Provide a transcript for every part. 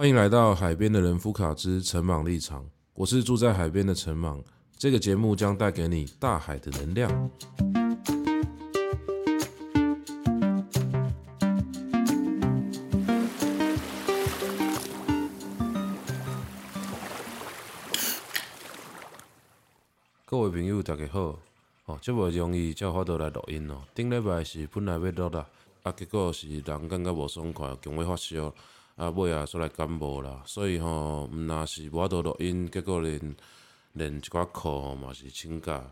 欢迎来到海边的人夫卡之陈茻立场，我是住在海边的陈茻。这个节目将带给你大海的能量。各位朋友，大家好。哦，这么容易才发到来录音哦。顶礼拜是本来要录啦，啊，结果是人感觉无爽快，强要发烧，啊，尾啊出来感冒啦。所以吼，毋若是无法度录音，结果连连一寡课吼嘛是请假。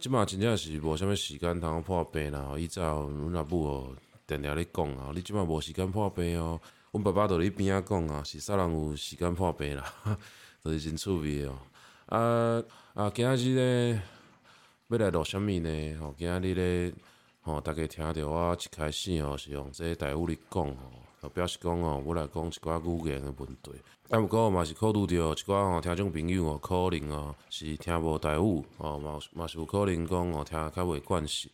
即马真正是无啥物时间通破病啦。伊早阮阿母哦，定定咧讲啊，你即马无时间破病哦。阮爸爸伫咧边仔讲啊，是啥人有时间破病啦？就是真趣味哦。啊啊，今仔日咧。要来录啥物呢？吼，今仔日咧，吼，大家听着我一开始吼是用这台语咧讲吼，表示讲吼，我来讲一寡语言的问题。啊，不过嘛是考虑到一寡吼听众朋友哦，可能哦是听无台语，哦嘛嘛是有可能讲哦听较袂惯势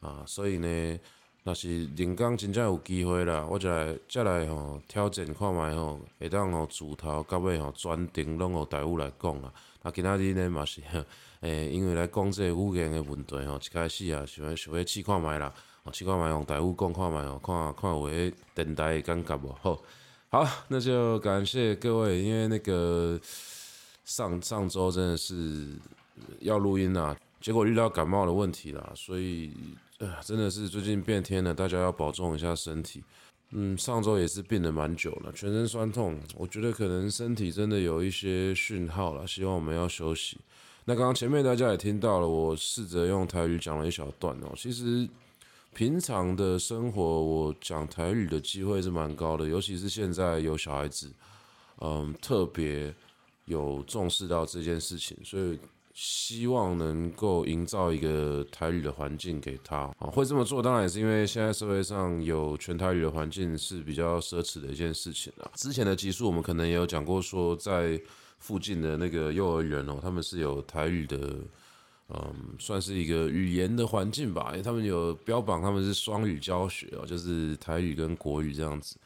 啊，所以呢，若是人工真正有机会啦，我就来再来吼挑战看觅吼，会当吼自头到尾吼全程拢用台语来讲啊。啊，今仔日呢嘛是。诶，因为来讲这个语言的问题吼，一开始啊，想要想要试看觅啦，哦，试看觅用台语讲看觅哦，看看有诶电台的感觉无？好，好，那就感谢各位，因为那个上上周真的是要录音啦，结果遇到感冒的问题啦，所以呃，真的是最近变天了，大家要保重一下身体。嗯，上周也是病了蛮久了，全身酸痛，我觉得可能身体真的有一些讯号了，希望我们要休息。那刚刚前面大家也听到了，我试着用台语讲了一小段哦。其实平常的生活，我讲台语的机会是蛮高的，尤其是现在有小孩子，嗯，特别有重视到这件事情，所以希望能够营造一个台语的环境给他。啊，会这么做，当然也是因为现在社会上有全台语的环境是比较奢侈的一件事情了。之前的集数我们可能也有讲过，说在。附近的那个幼儿园哦，他们是有台语的，嗯，算是一个语言的环境吧。因为他们有标榜他们是双语教学哦，就是台语跟国语这样子，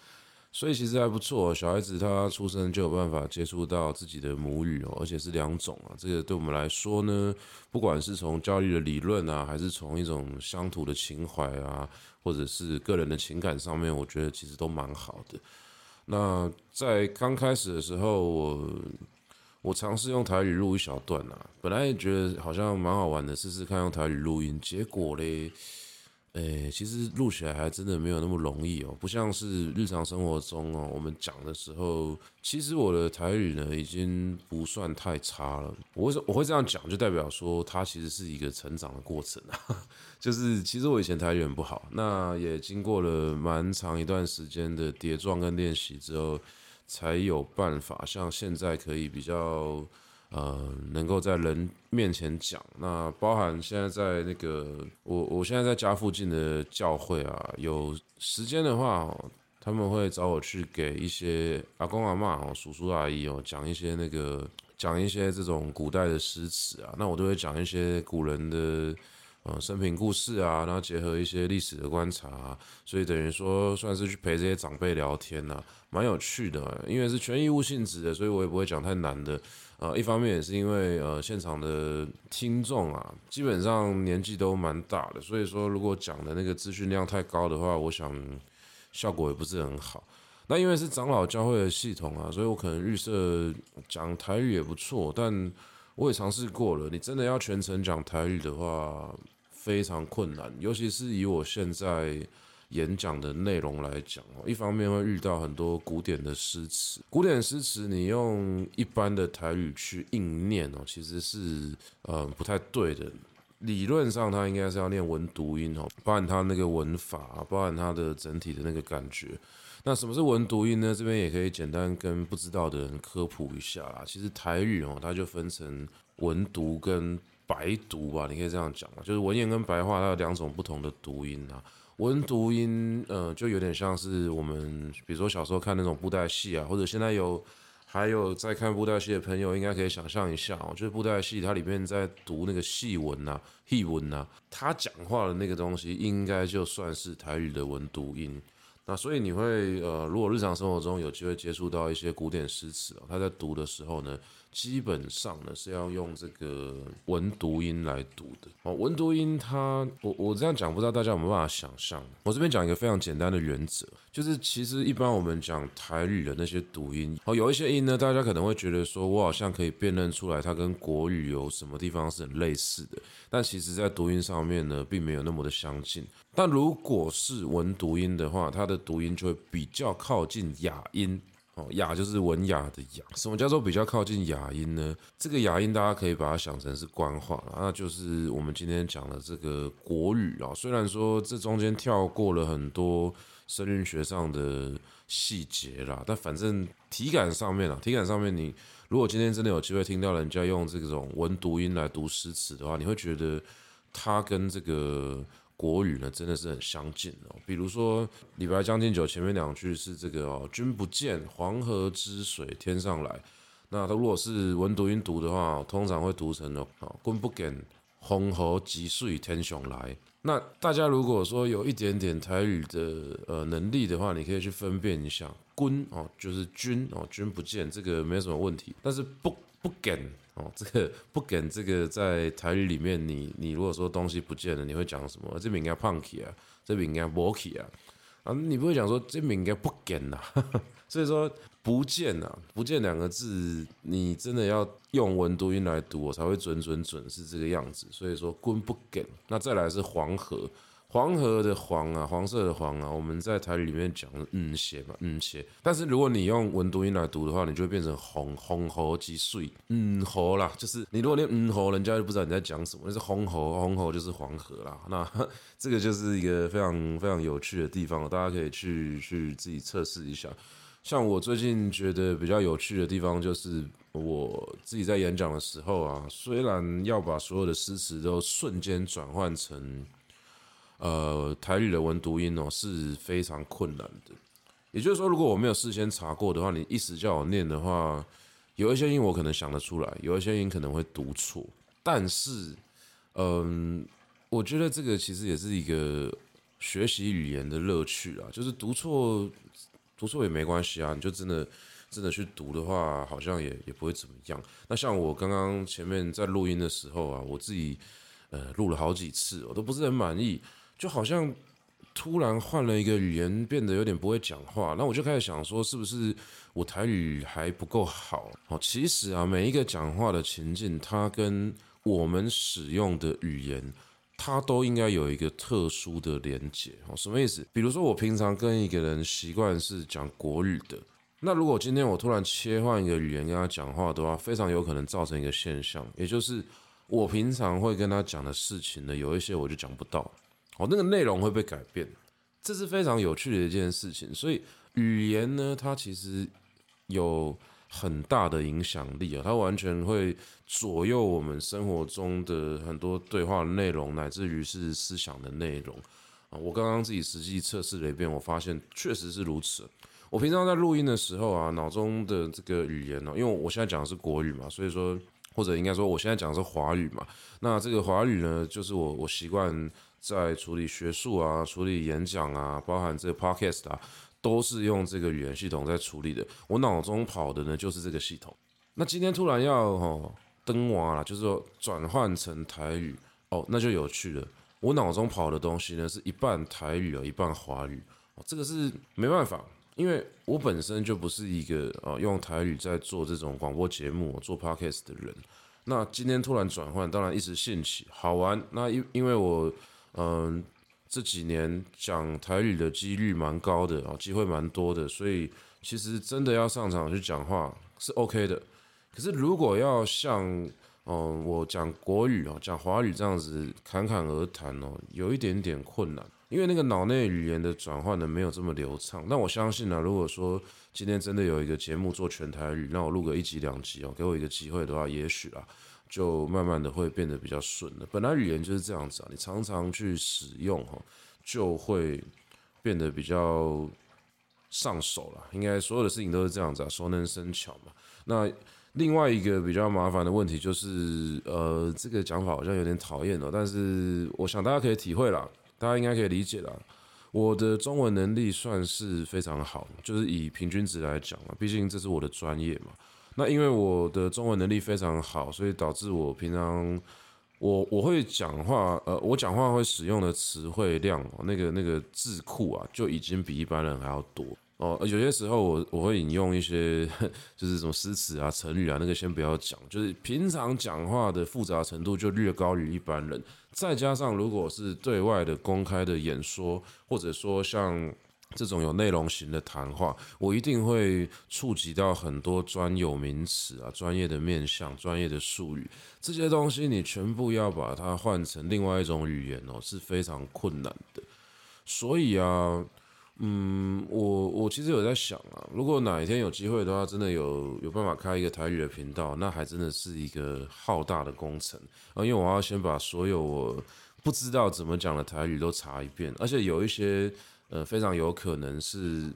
所以其实还不错。小孩子他出生就有办法接触到自己的母语哦，而且是两种啊。这个对我们来说呢，不管是从教育的理论啊，还是从一种乡土的情怀啊，或者是个人的情感上面，我觉得其实都蛮好的。那在刚开始的时候，我。我尝试用台语录一小段啊，本来也觉得好像蛮好玩的，试试看用台语录音。结果嘞，诶、其实录起来还真的没有那么容易哦，不像是日常生活中哦，我们讲的时候，其实我的台语呢已经不算太差了。我会我会这样讲，就代表说它其实是一个成长的过程啊。就是其实我以前台语很不好，那也经过了蛮长一段时间的叠撞跟练习之后。才有办法像现在可以比较，呃，能够在人面前讲。那包含现在在那个我，我现在在家附近的教会啊，有时间的话，他们会找我去给一些阿公阿嬷、叔叔阿姨哦讲一些那个讲一些这种古代的诗词啊。那我都会讲一些古人的。呃，生平故事啊，然后结合一些历史的观察啊，所以等于说算是去陪这些长辈聊天呐，蛮有趣的。因为是全义务性质的，所以我也不会讲太难的。呃，一方面也是因为呃现场的听众啊，基本上年纪都蛮大的，所以说如果讲的那个资讯量太高的话，我想效果也不是很好。那因为是长老教会的系统啊，所以我可能预设讲台语也不错，但我也尝试过了，你真的要全程讲台语的话，非常困难，尤其是以我现在演讲的内容来讲哦，一方面会遇到很多古典的诗词，古典诗词你用一般的台语去硬念哦，其实是呃不太对的。理论上它应该是要念文读音哦，包含它那个文法，包含它的整体的那个感觉。那什么是文读音呢？这边也可以简单跟不知道的人科普一下啦。其实台语哦，它就分成文读跟白读吧，你可以这样讲嘛，就是文言跟白话，它有两种不同的读音啊。文读音，呃，就有点像是我们，比如说小时候看那种布袋戏啊，或者现在有还有在看布袋戏的朋友，应该可以想象一下哦，就是布袋戏它里面在读那个戏文呐、戏文呐，他讲话的那个东西，应该就算是台语的文读音。那所以你会呃，如果日常生活中有机会接触到一些古典诗词，他在读的时候呢，基本上呢是要用这个文读音来读的哦。文读音它，我我这样讲，不知道大家有没有办法想象。我这边讲一个非常简单的原则，就是其实一般我们讲台语的那些读音哦，有一些音呢，大家可能会觉得说我好像可以辨认出来它跟国语有什么地方是很类似的，但其实在读音上面呢，并没有那么的相近。但如果是文读音的话，它的读音就会比较靠近雅音哦，雅就是文雅的雅。什么叫做比较靠近雅音呢？这个雅音大家可以把它想成是官话，那就是我们今天讲的这个国语啊。虽然说这中间跳过了很多声韵学上的细节啦，但反正体感上面啊，体感上面你如果今天真的有机会听到人家用这种文读音来读诗词的话，你会觉得它跟这个。国语呢，真的是很相近哦。比如说《李白将进酒》前面两句是这个哦，“君不见黄河之水天上来”，那如果是文读音读的话，通常会读成哦，“君不见黄河之水天上来”。那大家如果说有一点点台语的呃能力的话，你可以去分辨一下“君”哦，就是“君”哦，“君不见”这个没什么问题，但是“不不见”。哦，这个不给这个在台语里面你，你如果说东西不见了，你会讲什么？这边应该胖起啊，这边应该薄起啊，啊，你不会讲说这边应该不给呐？所以说不见呐，不见两个字，你真的要用文读音来读，我才会准准准是这个样子。所以说，君不见，那再来是黄河。黄河的黄啊，黄色的黄啊，我们在台语里面讲嗯写嘛，嗯写。但是如果你用文读音来读的话，你就会变成红红河之水，嗯河啦，就是你如果念嗯河，人家就不知道你在讲什么。那是红河，红河就是黄河啦。那 这个就是一个非常非常有趣的地方，大家可以去去自己测试一下。像我最近觉得比较有趣的地方，就是我自己在演讲的时候啊，虽然要把所有的诗词都瞬间转换成。呃，台语的文读音哦是非常困难的。也就是说，如果我没有事先查过的话，你一时叫我念的话，有一些音我可能想得出来，有一些音可能会读错。但是，嗯，我觉得这个其实也是一个学习语言的乐趣啊。就是读错，读错也没关系啊，你就真的真的去读的话，好像也也不会怎么样。那像我刚刚前面在录音的时候啊，我自己呃录了好几次，我都不是很满意。就好像突然换了一个语言，变得有点不会讲话，那我就开始想说，是不是我台语还不够好？哦，其实啊，每一个讲话的情境，它跟我们使用的语言，它都应该有一个特殊的连接。哦，什么意思？比如说，我平常跟一个人习惯是讲国语的，那如果今天我突然切换一个语言跟他讲话的话，非常有可能造成一个现象，也就是我平常会跟他讲的事情呢，有一些我就讲不到。哦，那个内容会被改变，这是非常有趣的一件事情。所以语言呢，它其实有很大的影响力啊，它完全会左右我们生活中的很多对话内容，乃至于是思想的内容啊。我刚刚自己实际测试了一遍，我发现确实是如此。我平常在录音的时候啊，脑中的这个语言呢，因为我现在讲的是国语嘛，所以说，或者应该说我现在讲的是华语嘛。那这个华语呢，就是我我习惯。在处理学术啊，处理演讲啊，包含这个 podcast 啊，都是用这个语言系统在处理的。我脑中跑的呢，就是这个系统。那今天突然要哦登娃了，就是说转换成台语哦，那就有趣了。我脑中跑的东西呢，是一半台语啊，一半华语。哦，这个是没办法，因为我本身就不是一个呃用台语在做这种广播节目、做 podcast 的人。那今天突然转换，当然一时兴起，好玩。那因因为我。嗯，这几年讲台语的几率蛮高的哦，机会蛮多的，所以其实真的要上场去讲话是 OK 的。可是如果要像嗯我讲国语哦，讲华语这样子侃侃而谈哦，有一点点困难，因为那个脑内语言的转换呢没有这么流畅。但我相信呢，如果说今天真的有一个节目做全台语，让我录个一集两集哦，给我一个机会的话，也许啊。就慢慢的会变得比较顺了。本来语言就是这样子啊，你常常去使用哈，就会变得比较上手了。应该所有的事情都是这样子啊，熟能生巧嘛。那另外一个比较麻烦的问题就是，呃，这个讲法好像有点讨厌哦，但是我想大家可以体会啦，大家应该可以理解了。我的中文能力算是非常好，就是以平均值来讲嘛，毕竟这是我的专业嘛。那因为我的中文能力非常好，所以导致我平常我我会讲话，呃，我讲话会使用的词汇量，那个那个字库啊，就已经比一般人还要多。哦，有些时候我我会引用一些就是什么诗词啊、成语啊，那个先不要讲，就是平常讲话的复杂程度就略高于一般人。再加上如果是对外的公开的演说，或者说像这种有内容型的谈话，我一定会触及到很多专有名词啊、专业的面向、专业的术语，这些东西你全部要把它换成另外一种语言哦，是非常困难的。所以啊。嗯，我我其实有在想啊，如果哪一天有机会的话，真的有有办法开一个台语的频道，那还真的是一个浩大的工程啊，因为我要先把所有我不知道怎么讲的台语都查一遍，而且有一些呃非常有可能是，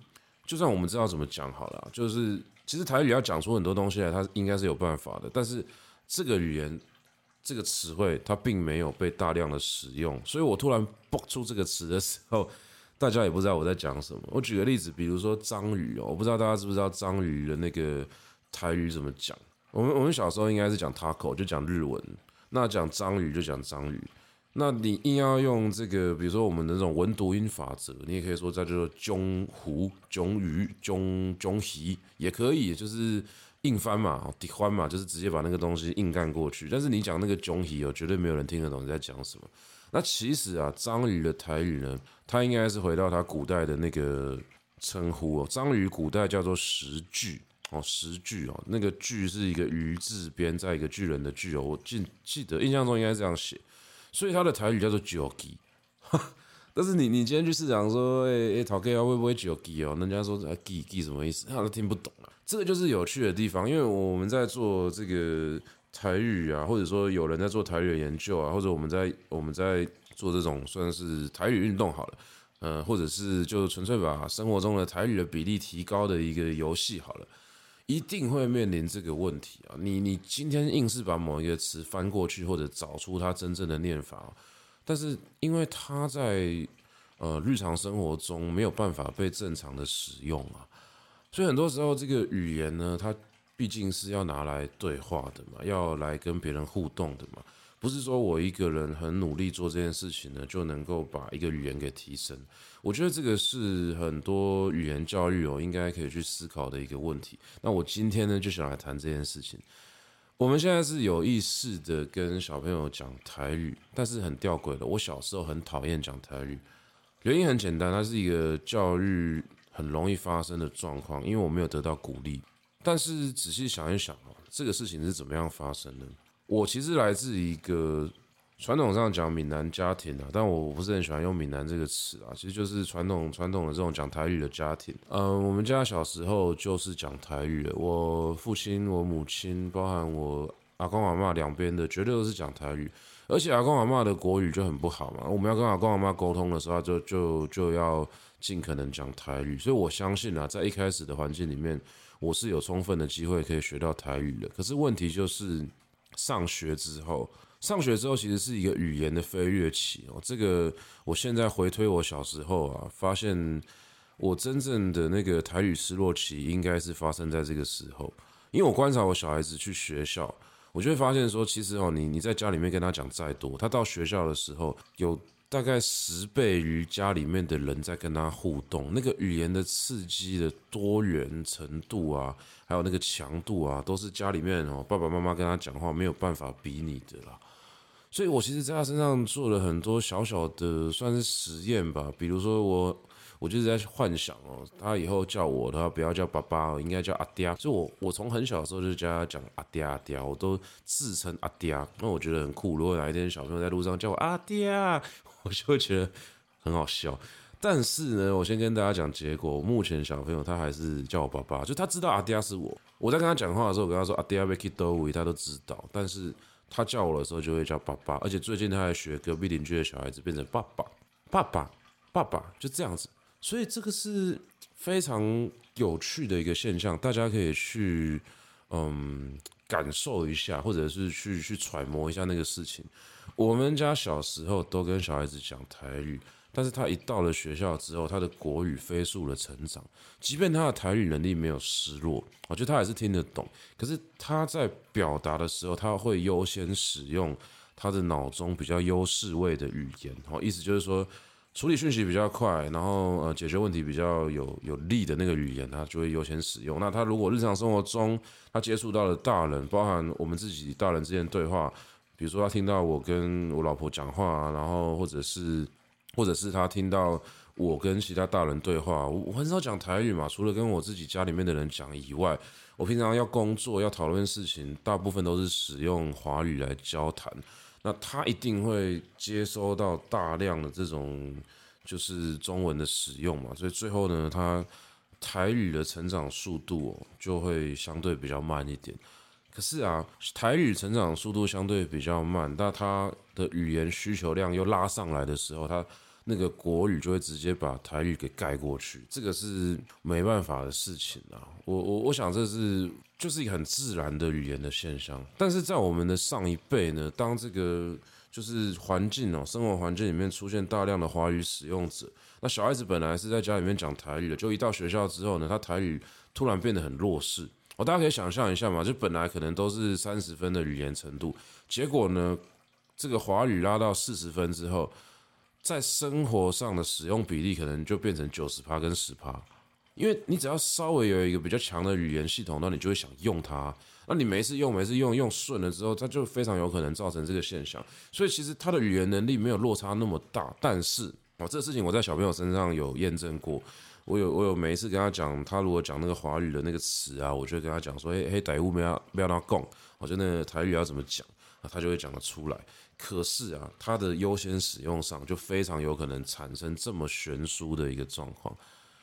就算我们知道怎么讲好了，就是其实台语要讲出很多东西来，它应该是有办法的，但是这个语言这个词汇它并没有被大量的使用，所以我突然蹦出这个词的时候。大家也不知道我在讲什么。我举个例子，比如说章鱼哦，我不知道大家知不知道章鱼的那个台语怎么讲。我们我们小时候应该是讲 taco，就讲日文。那讲章鱼就讲章鱼。那你硬要用这个，比如说我们的那种文读音法则，你也可以说叫做中湖、中鱼、中中鱼也可以，就是硬翻嘛，底翻嘛，就是直接把那个东西硬干过去。但是你讲那个中鱼哦，绝对没有人听得懂你在讲什么。那其实啊，章鱼的台语呢，它应该是回到它古代的那个称呼哦。章鱼古代叫做石巨哦，石巨哦，那个巨是一个鱼字边，在一个巨人的巨哦。我记记得印象中应该这样写，所以它的台语叫做九吉。但是你你今天去市场说，哎哎，陶哥会不会九吉哦？人家说哎，吉吉什么意思？他都听不懂啊。这个就是有趣的地方，因为我们在做这个。台语啊，或者说有人在做台语的研究啊，或者我们在我们在做这种算是台语运动好了，呃，或者是就纯粹把生活中的台语的比例提高的一个游戏好了，一定会面临这个问题啊。你你今天硬是把某一个词翻过去，或者找出它真正的念法，但是因为它在呃日常生活中没有办法被正常的使用啊，所以很多时候这个语言呢，它。毕竟是要拿来对话的嘛，要来跟别人互动的嘛，不是说我一个人很努力做这件事情呢，就能够把一个语言给提升。我觉得这个是很多语言教育哦，应该可以去思考的一个问题。那我今天呢，就想来谈这件事情。我们现在是有意识的跟小朋友讲台语，但是很吊诡的，我小时候很讨厌讲台语，原因很简单，它是一个教育很容易发生的状况，因为我没有得到鼓励。但是仔细想一想哦，这个事情是怎么样发生的？我其实来自一个传统上讲闽南家庭啊，但我不是很喜欢用闽南这个词啊，其实就是传统传统的这种讲台语的家庭。嗯，我们家小时候就是讲台语的，我父亲、我母亲，包含我阿公阿嬷两边的，绝对都是讲台语。而且阿公阿嬷的国语就很不好嘛，我们要跟阿公阿嬷沟通的时候，就就就要尽可能讲台语。所以我相信啊，在一开始的环境里面。我是有充分的机会可以学到台语的，可是问题就是上学之后，上学之后其实是一个语言的飞跃期哦。这个我现在回推我小时候啊，发现我真正的那个台语失落期应该是发生在这个时候，因为我观察我小孩子去学校，我就会发现说，其实哦，你你在家里面跟他讲再多，他到学校的时候有。大概十倍于家里面的人在跟他互动，那个语言的刺激的多元程度啊，还有那个强度啊，都是家里面哦爸爸妈妈跟他讲话没有办法比拟的啦。所以我其实在他身上做了很多小小的算是实验吧，比如说我我就是在幻想哦，他以后叫我的话不要叫爸爸，应该叫阿爹。所以我我从很小的时候就叫他讲阿爹阿爹，我都自称阿爹，那我觉得很酷。如果哪一天小朋友在路上叫我阿爹。我就会觉得很好笑，但是呢，我先跟大家讲结果。目前小朋友他还是叫我爸爸，就他知道阿迪亚是我。我在跟他讲话的时候，我跟他说阿爹要去倒位，他都知道。但是他叫我的时候就会叫爸爸，而且最近他还学隔壁邻居的小孩子变成爸爸、爸爸、爸爸，就这样子。所以这个是非常有趣的一个现象，大家可以去嗯感受一下，或者是去去揣摩一下那个事情。我们家小时候都跟小孩子讲台语，但是他一到了学校之后，他的国语飞速的成长，即便他的台语能力没有失落，我觉得他还是听得懂。可是他在表达的时候，他会优先使用他的脑中比较优势位的语言，哦，意思就是说。处理讯息比较快，然后呃解决问题比较有有力的那个语言，他就会优先使用。那他如果日常生活中他接触到了大人，包含我们自己大人之间对话，比如说他听到我跟我老婆讲话，然后或者是或者是他听到我跟其他大人对话，我很少讲台语嘛，除了跟我自己家里面的人讲以外，我平常要工作要讨论事情，大部分都是使用华语来交谈。那他一定会接收到大量的这种就是中文的使用嘛，所以最后呢，他台语的成长速度就会相对比较慢一点。可是啊，台语成长速度相对比较慢，但他的语言需求量又拉上来的时候，他。那个国语就会直接把台语给盖过去，这个是没办法的事情啊。我我我想这是就是一个很自然的语言的现象。但是在我们的上一辈呢，当这个就是环境哦，生活环境里面出现大量的华语使用者，那小孩子本来是在家里面讲台语的，就一到学校之后呢，他台语突然变得很弱势。哦，大家可以想象一下嘛，就本来可能都是三十分的语言程度，结果呢，这个华语拉到四十分之后。在生活上的使用比例可能就变成九十趴跟十趴，因为你只要稍微有一个比较强的语言系统，那你就会想用它。那你每次用，每次用，用顺了之后，它就非常有可能造成这个现象。所以其实他的语言能力没有落差那么大，但是啊，这个事情我在小朋友身上有验证过。我有我有每一次跟他讲，他如果讲那个华语的那个词啊，我就跟他讲说，嘿，嘿，台语不要不要让他讲，我觉得那个台语要怎么讲，他就会讲得出来。可是啊，它的优先使用上就非常有可能产生这么悬殊的一个状况。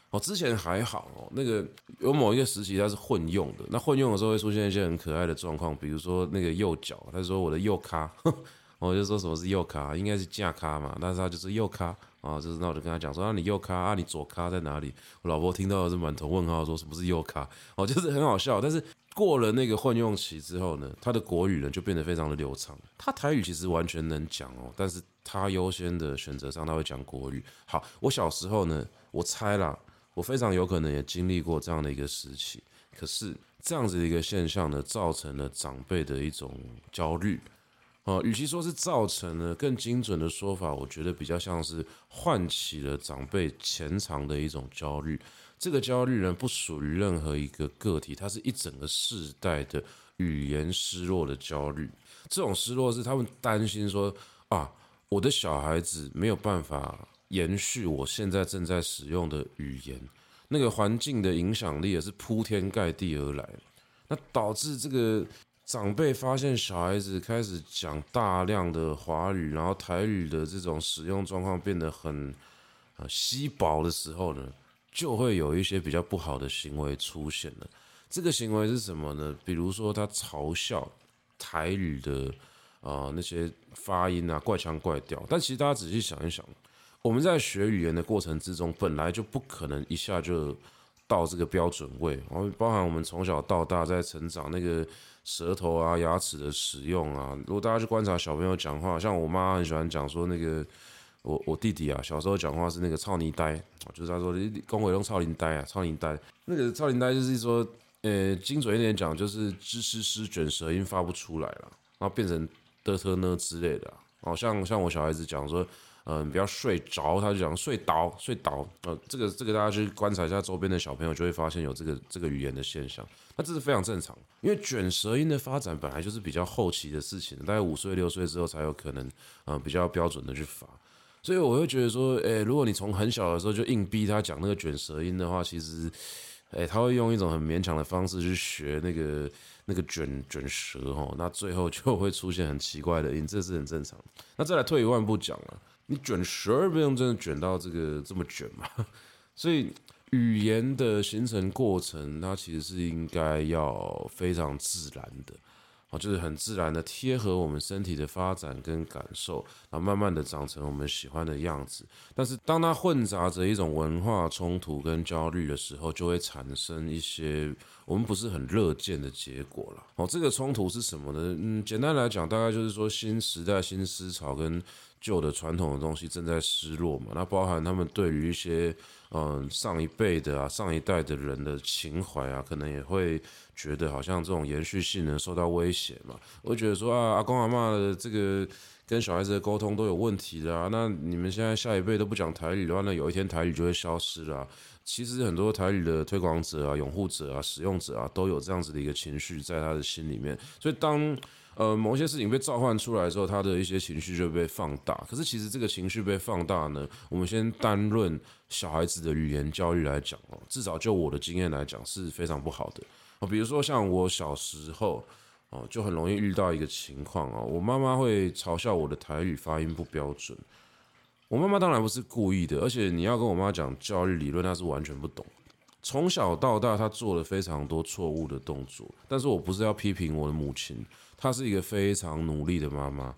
哦，之前还好哦，那个有某一个时期它是混用的，那混用的时候会出现一些很可爱的状况，比如说那个右脚，他说我的右咖，我就说什么是右卡，应该是架卡嘛，但是他就是右卡啊，就是那我就跟他讲说，那你右卡啊，你左卡在哪里？我老婆听到是满头问号，说什么是右卡？哦，就是很好笑，但是。过了那个混用期之后呢，他的国语呢就变得非常的流畅。他台语其实完全能讲哦，但是他优先的选择上他会讲国语。好，我小时候呢，我猜啦，我非常有可能也经历过这样的一个时期。可是这样子的一个现象呢，造成了长辈的一种焦虑。哦，与其说是造成了，更精准的说法，我觉得比较像是唤起了长辈潜藏的一种焦虑。这个焦虑呢，不属于任何一个个体，它是一整个世代的语言失落的焦虑。这种失落是他们担心说啊，我的小孩子没有办法延续我现在正在使用的语言，那个环境的影响力也是铺天盖地而来，那导致这个。长辈发现小孩子开始讲大量的华语，然后台语的这种使用状况变得很呃稀薄的时候呢，就会有一些比较不好的行为出现了。这个行为是什么呢？比如说他嘲笑台语的啊、呃、那些发音啊怪腔怪调。但其实大家仔细想一想，我们在学语言的过程之中，本来就不可能一下就到这个标准位。然后包含我们从小到大在成长那个。舌头啊，牙齿的使用啊，如果大家去观察小朋友讲话，像我妈很喜欢讲说那个我我弟弟啊，小时候讲话是那个操你呆，就是他说你跟我用操你呆啊，操你呆，那个操你呆就是说，呃，精准一点讲就是吱吱吱卷舌音发不出来了，然后变成的特呢之类的，哦，像像我小孩子讲说。嗯，不要睡着，他就讲睡倒，睡倒。呃，这个这个大家去观察一下周边的小朋友，就会发现有这个这个语言的现象。那这是非常正常，因为卷舌音的发展本来就是比较后期的事情，大概五岁六岁之后才有可能，嗯，比较标准的去发。所以我会觉得说，诶，如果你从很小的时候就硬逼他讲那个卷舌音的话，其实，诶，他会用一种很勉强的方式去学那个那个卷卷舌哦，那最后就会出现很奇怪的音，这是很正常。那再来退一万步讲了。你卷舌不用真的卷到这个这么卷嘛？所以语言的形成过程，它其实是应该要非常自然的，哦，就是很自然的贴合我们身体的发展跟感受，然后慢慢的长成我们喜欢的样子。但是当它混杂着一种文化冲突跟焦虑的时候，就会产生一些我们不是很乐见的结果了。哦，这个冲突是什么呢？嗯，简单来讲，大概就是说新时代新思潮跟旧的传统的东西正在失落嘛。那包含他们对于一些嗯上一辈的啊、上一代的人的情怀啊，可能也会觉得好像这种延续性呢受到威胁嘛。我觉得说啊，阿公阿嬷的这个跟小孩子的沟通都有问题的啊。那你们现在下一辈都不讲台语的话，那有一天台语就会消失了。其实很多台语的推广者啊、拥护者啊、使用者啊，都有这样子的一个情绪在他的心里面。所以当呃某些事情被召唤出来之后，他的一些情绪就被放大。可是其实这个情绪被放大呢，我们先单论小孩子的语言教育来讲哦，至少就我的经验来讲是非常不好的哦。比如说像我小时候哦，就很容易遇到一个情况哦，我妈妈会嘲笑我的台语发音不标准。我妈妈当然不是故意的，而且你要跟我妈讲教育理论，她是完全不懂。从小到大，她做了非常多错误的动作，但是我不是要批评我的母亲，她是一个非常努力的妈妈。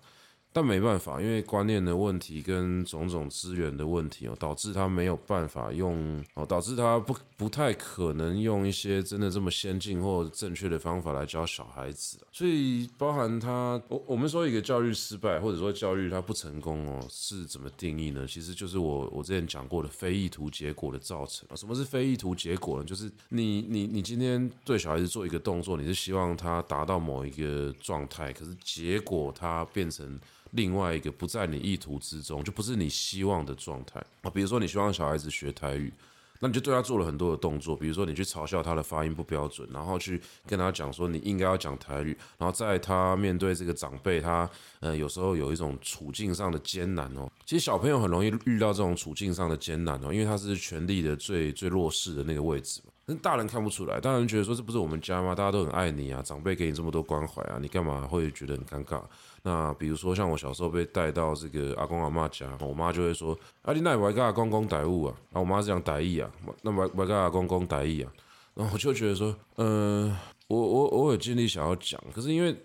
但没办法，因为观念的问题跟种种资源的问题哦，导致她没有办法用哦，导致她不不太可能用一些真的这么先进或正确的方法来教小孩子。所以包含他，我我们说一个教育失败，或者说教育他不成功哦，是怎么定义呢？其实就是我我之前讲过的非意图结果的造成啊。什么是非意图结果呢？就是你你你今天对小孩子做一个动作，你是希望他达到某一个状态，可是结果他变成。另外一个不在你意图之中，就不是你希望的状态啊。比如说，你希望小孩子学台语，那你就对他做了很多的动作，比如说你去嘲笑他的发音不标准，然后去跟他讲说你应该要讲台语，然后在他面对这个长辈，他呃有时候有一种处境上的艰难哦。其实小朋友很容易遇到这种处境上的艰难哦，因为他是权力的最最弱势的那个位置。但大人看不出来，大人觉得说这不是我们家吗？大家都很爱你啊，长辈给你这么多关怀啊，你干嘛会觉得很尴尬？那比如说像我小时候被带到这个阿公阿妈家，我妈就会说：“啊，你那外跟阿公讲台语啊？”啊，我妈是讲台语啊，那外外跟阿公讲台语啊。然后我就觉得说，嗯、呃，我我我有尽力想要讲，可是因为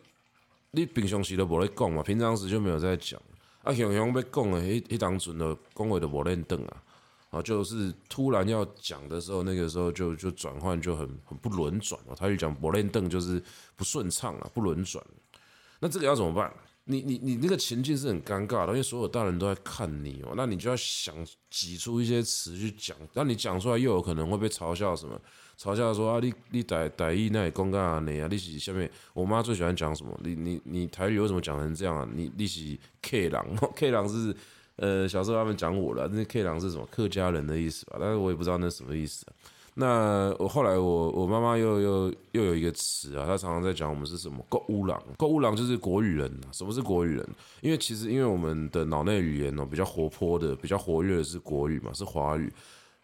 你平常时都无在讲嘛，平常时就没有在讲。啊，雄雄被讲的，迄迄当阵的讲话都无认真啊，啊，就是突然要讲的时候，那个时候就就转换就很很不轮转嘛。他就讲无认真就是不顺畅了，不轮转。那这个要怎么办？你你你那个情境是很尴尬的，因为所有大人都在看你哦，那你就要想挤出一些词去讲，那你讲出来又有可能会被嘲笑什么？嘲笑说啊，你你台台语那里公干啊你啊，你是下面我妈最喜欢讲什么？你你你台语为什么讲成这样啊？你你是 K 郎，K 狼是呃小时候他们讲我了，那 K 郎是什么？客家人的意思吧？但是我也不知道那什么意思。那我后来我我妈妈又又又有一个词啊，她常常在讲我们是什么购物郎，购物郎就是国语人。什么是国语人？因为其实因为我们的脑内语言哦比较活泼的、比较活跃的是国语嘛，是华语，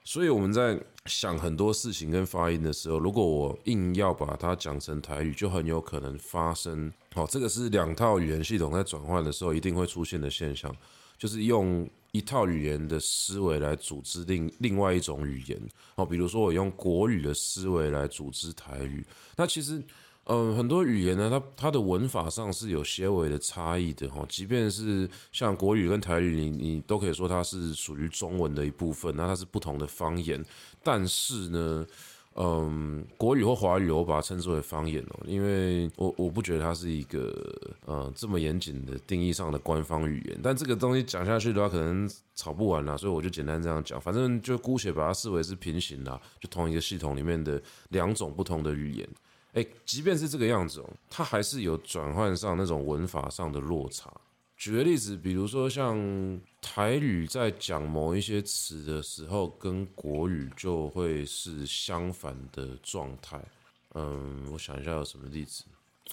所以我们在想很多事情跟发音的时候，如果我硬要把它讲成台语，就很有可能发生。好，这个是两套语言系统在转换的时候一定会出现的现象，就是用。一套语言的思维来组织另另外一种语言哦，比如说我用国语的思维来组织台语，那其实，嗯、很多语言呢，它它的文法上是有些微的差异的哈，即便是像国语跟台语，你你都可以说它是属于中文的一部分，那它是不同的方言，但是呢。嗯，国语或华语，我把它称之为方言哦，因为我我不觉得它是一个呃这么严谨的定义上的官方语言。但这个东西讲下去的话，可能吵不完啦，所以我就简单这样讲，反正就姑且把它视为是平行的，就同一个系统里面的两种不同的语言。诶，即便是这个样子哦，它还是有转换上那种文法上的落差。举个例子，比如说像台语在讲某一些词的时候，跟国语就会是相反的状态。嗯，我想一下有什么例子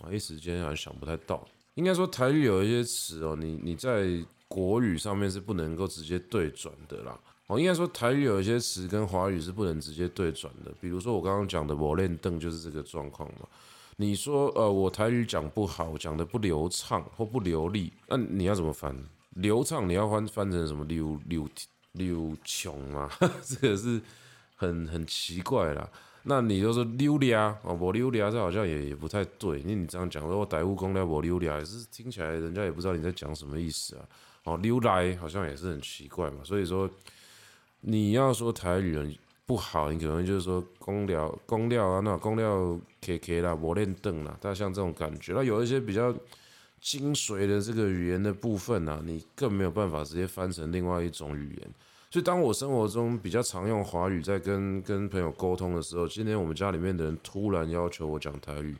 啊？一时间好像想不太到。应该说台语有一些词哦，你你在国语上面是不能够直接对转的啦。哦，应该说台语有一些词跟华语是不能直接对转的。比如说我刚刚讲的“我练凳”就是这个状况嘛。你说呃，我台语讲不好，讲得不流畅或不流利，那你要怎么翻？流畅你要翻翻成什么流流流穷吗？这个是很很奇怪啦。那你就说溜利啊，哦，我溜利啊，这好像也也不太对。因为你这样讲说我台语讲了我溜利啊，也是听起来人家也不知道你在讲什么意思啊。哦，溜来好像也是很奇怪嘛。所以说你要说台语人。不好，你可能就是说公料公料啊，那公料 K K 啦，磨练凳啦，大家像这种感觉。那有一些比较精髓的这个语言的部分啊，你更没有办法直接翻成另外一种语言。所以当我生活中比较常用华语在跟跟朋友沟通的时候，今天我们家里面的人突然要求我讲台语，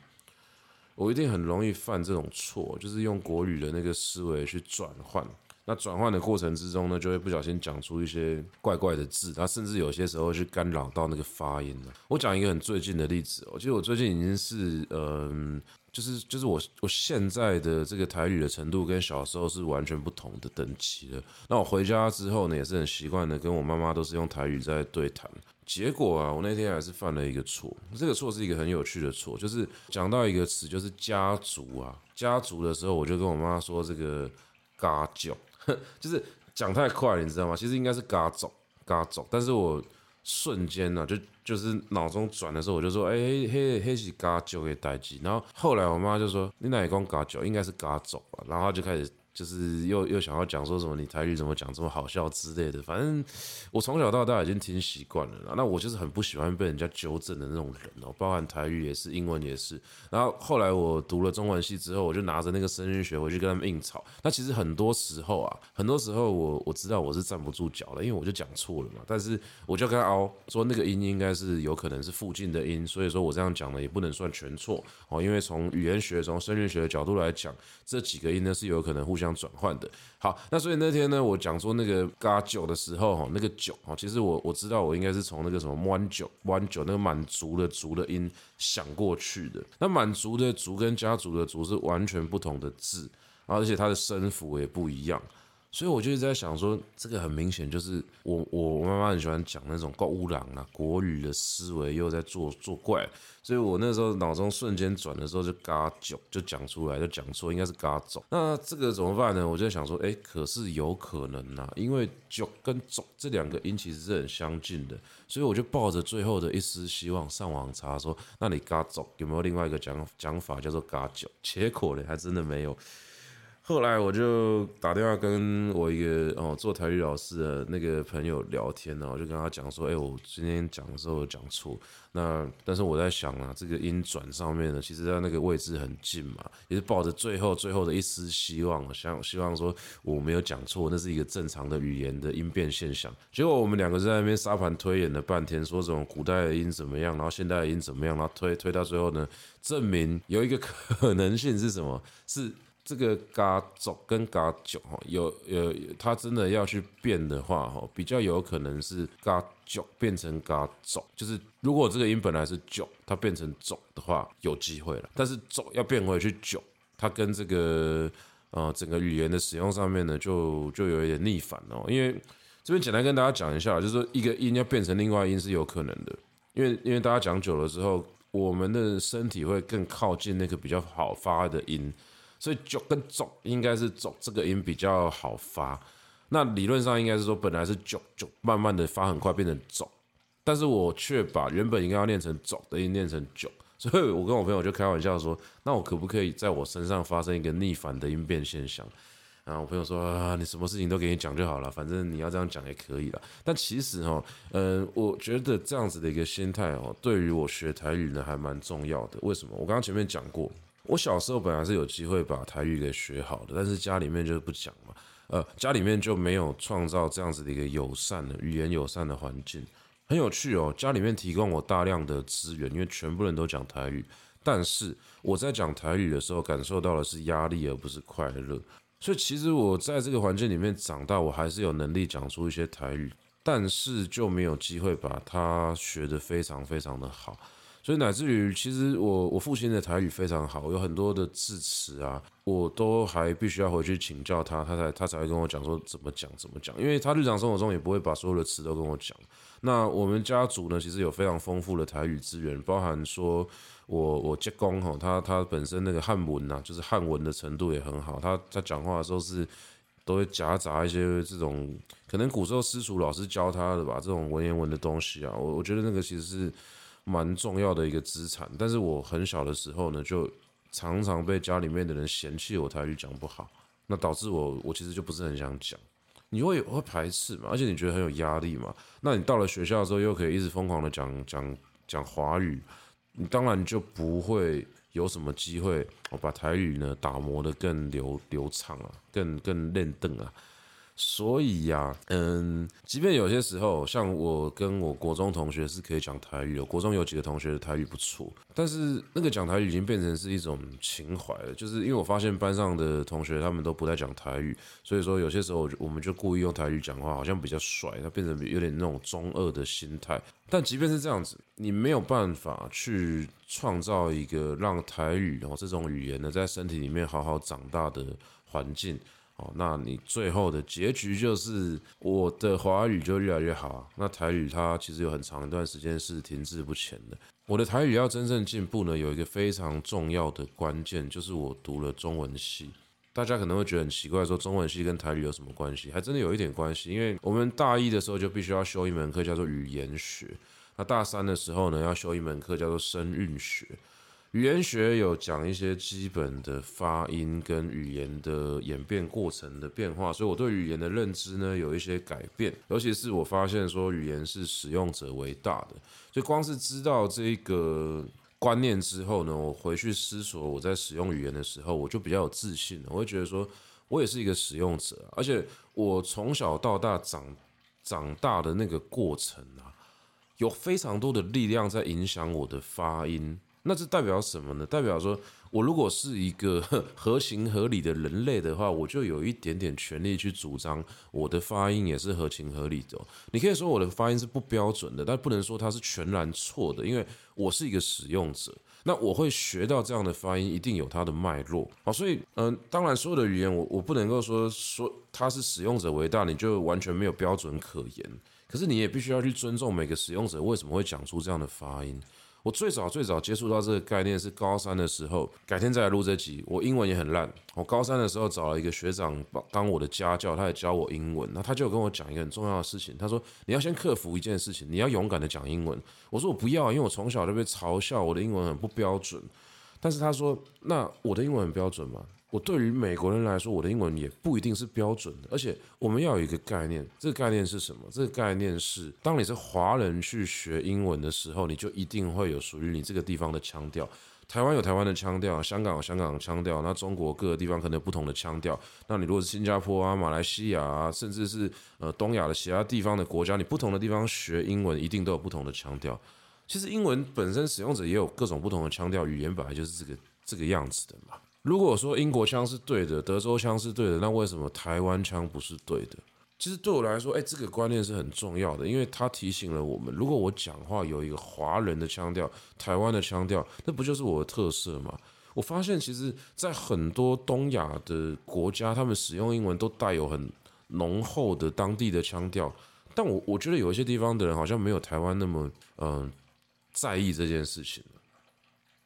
我一定很容易犯这种错，就是用国语的那个思维去转换。那转换的过程之中呢，就会不小心讲出一些怪怪的字，他甚至有些时候去干扰到那个发音了。我讲一个很最近的例子哦，其实我最近已经是嗯、就是就是我我现在的这个台语的程度跟小时候是完全不同的等级了。那我回家之后呢，也是很习惯的跟我妈妈都是用台语在对谈。结果啊，我那天还是犯了一个错，这个错是一个很有趣的错，就是讲到一个词，就是家族啊，家族的时候，我就跟我妈说这个嘎叫。就是讲太快了，你知道吗？其实应该是嘎走嘎走，但是我瞬间呢、就就是脑中转的时候，我就说，哎、欸，嘿，嘿是嘎酒给代志。然后后来我妈就说，你哪里讲嘎酒，应该是嘎走吧。然后她就开始。就是又又想要讲说什么你台语怎么讲这么好笑之类的，反正我从小到大已经听习惯了啦。那我就是很不喜欢被人家纠正的那种人哦，包含台语也是，英文也是。然后后来我读了中文系之后，我就拿着那个声韵学回去跟他们硬吵。那其实很多时候啊，很多时候我我知道我是站不住脚了，因为我就讲错了嘛。但是我就跟他拗说那个音应该是有可能是附近的音，所以说我这样讲呢也不能算全错哦，因为从语言学、从声韵学的角度来讲，这几个音呢是有可能互相。转换的好，那所以那天呢，我讲说那个嘎九的时候，哈，那个九，哈，其实我我知道我应该是从那个什么弯九弯九那个满族的族的音想过去的。那满族的族跟家族的族是完全不同的字，而且它的声符也不一样。所以我就一直在想说，这个很明显就是我我妈妈很喜欢讲那种国语人啊，国语的思维又在作作怪，所以我那时候脑中瞬间转的时候就嘎九就讲出来，就讲错，应该是嘎走。那这个怎么办呢？我就在想说，哎，可是有可能呐，因为九跟走这两个音其实是很相近的，所以我就抱着最后的一丝希望上网查说，那你嘎走有没有另外一个讲讲法叫做嘎九？结果呢，还真的没有。后来我就打电话跟我一个哦做台语老师的那个朋友聊天呢，我就跟他讲说，哎，我今天讲的时候讲错，那但是我在想啊，这个音转上面呢，其实在那个位置很近嘛，也是抱着最后最后的一丝希望，想希望说我没有讲错，那是一个正常的语言的音变现象。结果我们两个在那边沙盘推演了半天，说这种古代的音怎么样，然后现代的音怎么样，然后推推到最后呢，证明有一个可能性是什么？是。这个嘎走跟嘎酒哈，有有，它真的要去变的话哈，比较有可能是嘎酒变成嘎走，就是如果这个音本来是酒，它变成走的话，有机会了。但是走要变回去酒，它跟这个呃整个语言的使用上面呢，就就有一点逆反哦。因为这边简单跟大家讲一下，就是说一个音要变成另外一音是有可能的，因为因为大家讲久了之后，我们的身体会更靠近那个比较好发的音。所以“酒”跟“走”应该是“走”这个音比较好发。那理论上应该是说，本来是“酒”酒，慢慢的发很快变成“走”，但是我却把原本应该要念成“走”的音念成“九”。所以我跟我朋友就开玩笑说：“那我可不可以在我身上发生一个逆反的音变现象？”然后我朋友说：“啊，你什么事情都给你讲就好了，反正你要这样讲也可以了。”但其实哈，嗯，我觉得这样子的一个心态哦，对于我学台语呢还蛮重要的。为什么？我刚刚前面讲过。我小时候本来是有机会把台语给学好的，但是家里面就是不讲嘛，呃，家里面就没有创造这样子的一个友善的语言友善的环境。很有趣哦，家里面提供我大量的资源，因为全部人都讲台语，但是我在讲台语的时候感受到的是压力，而不是快乐。所以其实我在这个环境里面长大，我还是有能力讲出一些台语，但是就没有机会把它学得非常非常的好。所以乃至于，其实我我父亲的台语非常好，有很多的字词啊，我都还必须要回去请教他，他才他才会跟我讲说怎么讲怎么讲，因为他日常生活中也不会把所有的词都跟我讲。那我们家族呢，其实有非常丰富的台语资源，包含说我我舅公哈，他他本身那个汉文呐，就是汉文的程度也很好，他他讲话的时候是都会夹杂一些这种可能古时候私塾老师教他的吧，这种文言文的东西啊，我我觉得那个其实是。蛮重要的一个资产，但是我很小的时候呢，就常常被家里面的人嫌弃我台语讲不好，那导致我我其实就不是很想讲，你会会排斥嘛，而且你觉得很有压力嘛，那你到了学校之后又可以一直疯狂的讲讲讲华语，你当然就不会有什么机会，我把台语呢打磨得更流流畅啊，更更练邓啊。所以呀、嗯，即便有些时候，像我跟我国中同学是可以讲台语的，国中有几个同学的台语不错，但是那个讲台语已经变成是一种情怀了，就是因为我发现班上的同学他们都不太讲台语，所以说有些时候我们就故意用台语讲话，好像比较帅，它变成有点那种中二的心态。但即便是这样子，你没有办法去创造一个让台语然后这种语言呢在身体里面好好长大的环境。哦，那你最后的结局就是我的华语就越来越好。那台语它其实有很长一段时间是停滞不前的。我的台语要真正进步呢，有一个非常重要的关键，就是我读了中文系。大家可能会觉得很奇怪，说中文系跟台语有什么关系？还真的有一点关系，因为我们大一的时候就必须要修一门课叫做语言学，那大三的时候呢要修一门课叫做声韵学。语言学有讲一些基本的发音跟语言的演变过程的变化，所以我对语言的认知呢有一些改变。尤其是我发现说语言是使用者为大的，所以光是知道这个观念之后呢，我回去思索我在使用语言的时候，我就比较有自信了。我会觉得说我也是一个使用者，而且我从小到大长长大的那个过程啊，有非常多的力量在影响我的发音。那这代表什么呢？代表说，我如果是一个 合情合理的人类的话，我就有一点点权利去主张我的发音也是合情合理的。你可以说我的发音是不标准的，但不能说它是全然错的，因为我是一个使用者。那我会学到这样的发音，一定有它的脉络。好，所以，嗯，当然所有的语言，我我不能够说说它是使用者为大，你就完全没有标准可言。可是你也必须要去尊重每个使用者为什么会讲出这样的发音。我最早最早接触到这个概念是高三的时候，改天再来录这集。我英文也很烂，我高三的时候找了一个学长当我的家教，他也教我英文。那他就跟我讲一个很重要的事情，他说你要先克服一件事情，你要勇敢的讲英文。我说我不要，因为我从小就被嘲笑我的英文很不标准。但是他说，那我的英文很标准吗？我对于美国人来说，我的英文也不一定是标准的，而且我们要有一个概念，这个概念是什么？这个概念是，当你是华人去学英文的时候，你就一定会有属于你这个地方的腔调。台湾有台湾的腔调，香港有香港的腔调，那中国各个地方可能有不同的腔调。那你如果是新加坡啊、马来西亚啊，甚至是呃东亚的其他地方的国家，你不同的地方学英文，一定都有不同的腔调。其实英文本身使用者也有各种不同的腔调，语言本来就是这个这个样子的嘛。如果说英国腔是对的，德州腔是对的，那为什么台湾腔不是对的？其实对我来说，哎，这个观念是很重要的，因为它提醒了我们：如果我讲话有一个华人的腔调、台湾的腔调，那不就是我的特色吗？我发现，其实，在很多东亚的国家，他们使用英文都带有很浓厚的当地的腔调，但我我觉得有一些地方的人好像没有台湾那么嗯、在意这件事情。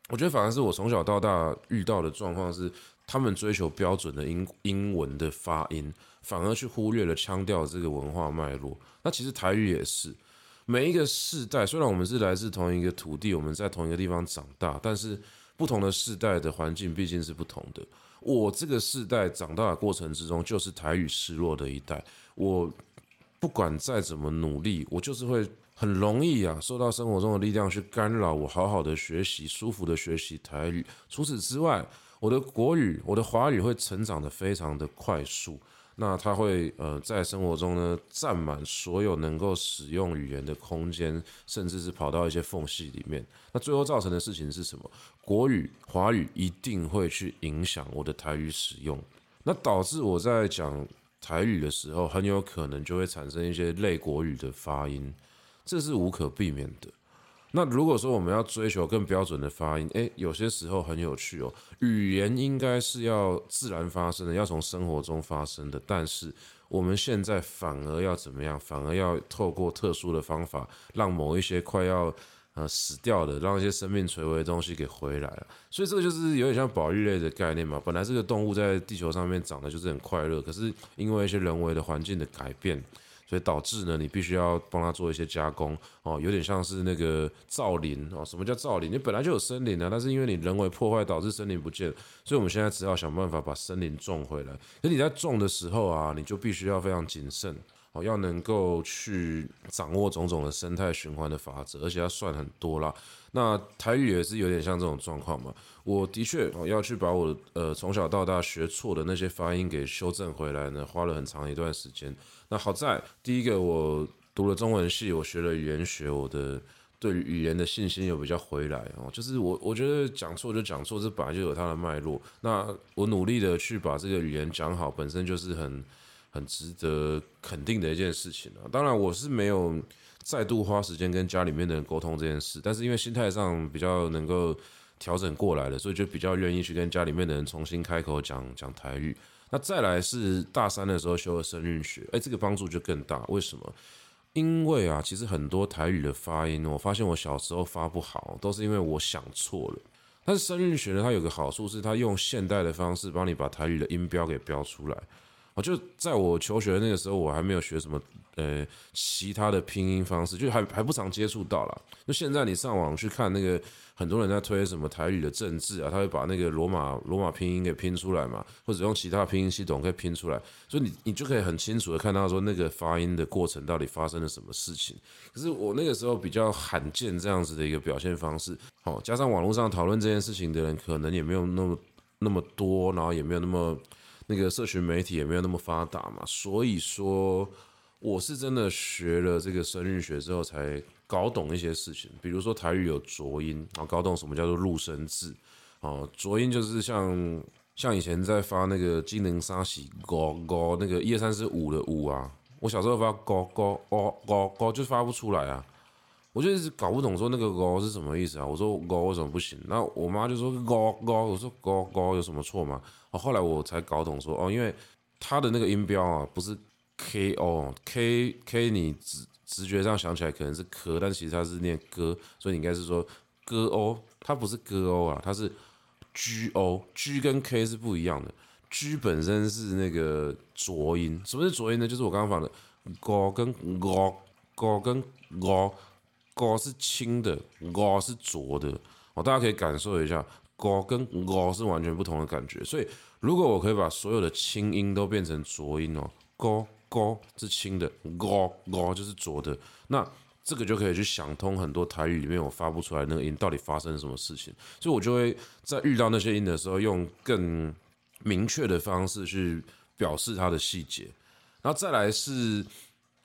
我觉得反而是我从小到大遇到的状况是，他们追求标准的英英文的发音，反而去忽略了腔调这个文化脉络。那其实台语也是，每一个世代虽然我们是来自同一个土地，我们在同一个地方长大，但是不同的世代的环境毕竟是不同的。我这个世代长大的过程之中，就是台语失落的一代。我不管再怎么努力，我就是会。很容易啊，受到生活中的力量去干扰我，好好的学习，舒服的学习台语。除此之外，我的国语，我的华语会成长得非常的快速。那它会呃，在生活中呢，占满所有能够使用语言的空间，甚至是跑到一些缝隙里面。那最后造成的事情是什么？国语、华语一定会去影响我的台语使用，那导致我在讲台语的时候，很有可能就会产生一些类国语的发音。这是无可避免的。那如果说我们要追求更标准的发音，诶，有些时候很有趣哦。语言应该是要自然发生的，要从生活中发生的。但是我们现在反而要怎么样？反而要透过特殊的方法，让某一些快要呃死掉的，让一些生命垂危的东西给回来。所以这个就是有点像保育类的概念嘛。本来这个动物在地球上面长得就是很快乐，可是因为一些人为的环境的改变。所以导致呢，你必须要帮他做一些加工哦，有点像是那个造林哦。什么叫造林？你本来就有森林啊，但是因为你人为破坏导致森林不见，所以我们现在只好想办法把森林种回来。可你在种的时候啊，你就必须要非常谨慎哦，要能够去掌握种种的生态循环的法则，而且要算很多啦。那台语也是有点像这种状况嘛。我的确哦要去把我呃从小到大学错的那些发音给修正回来呢，花了很长一段时间。那好在第一个我读了中文系，我学了语言学，我的对语言的信心有比较回来哦。就是我我觉得讲错就讲错，这本来就有它的脉络。那我努力的去把这个语言讲好，本身就是很。很值得肯定的一件事情啊！当然，我是没有再度花时间跟家里面的人沟通这件事，但是因为心态上比较能够调整过来了，所以就比较愿意去跟家里面的人重新开口讲讲台语。那再来是大三的时候修了声韵学，哎，这个帮助就更大。为什么？因为啊，其实很多台语的发音，我发现我小时候发不好，都是因为我想错了。但是声韵学呢，它有个好处是，它用现代的方式帮你把台语的音标给标出来。就在我求学的那个时候，我还没有学什么呃其他的拼音方式，就还还不常接触到啦。就现在你上网去看那个很多人在推什么台语的政治啊，他会把那个罗马罗马拼音给拼出来嘛，或者用其他拼音系统可以拼出来，所以你你就可以很清楚的看到说那个发音的过程到底发生了什么事情。可是我那个时候比较罕见这样子的一个表现方式，好，加上网络上讨论这件事情的人可能也没有那么那么多，然后也没有那么。那个社群媒体也没有那么发达嘛，所以说我是真的学了这个声韵学之后，才搞懂一些事情。比如说台语有浊音，然后搞懂什么叫做入声字。哦，浊音就是像像以前在发那个金能沙喜高高那个一二三四五的五啊，我小时候发高高哦高高就发不出来啊。我就一直搞不懂，说那个“高”是什么意思啊？我说“高”为什么不行？那我妈就说“高高”，我说“高高”有什么错吗？哦，后来我才搞懂说哦，因为它的那个音标啊，不是 “k o k k”，你直直觉上想起来可能是“科”，但其实它是念“歌”，所以你应该是说“歌哦”，它不是“歌哦”啊，它是 “g o g” 跟 “k” 是不一样的，“g” 本身是那个浊音，什么是浊音呢？就是我刚刚讲的“高”跟“高”，“高”跟“高”。高是轻的，高是浊的，哦，大家可以感受一下，高跟高是完全不同的感觉。所以，如果我可以把所有的轻音都变成浊音哦，高高是轻的，高高就是浊的，那这个就可以去想通很多台语里面我发不出来那个音到底发生了什么事情。所以我就会在遇到那些音的时候，用更明确的方式去表示它的细节，然后再来是。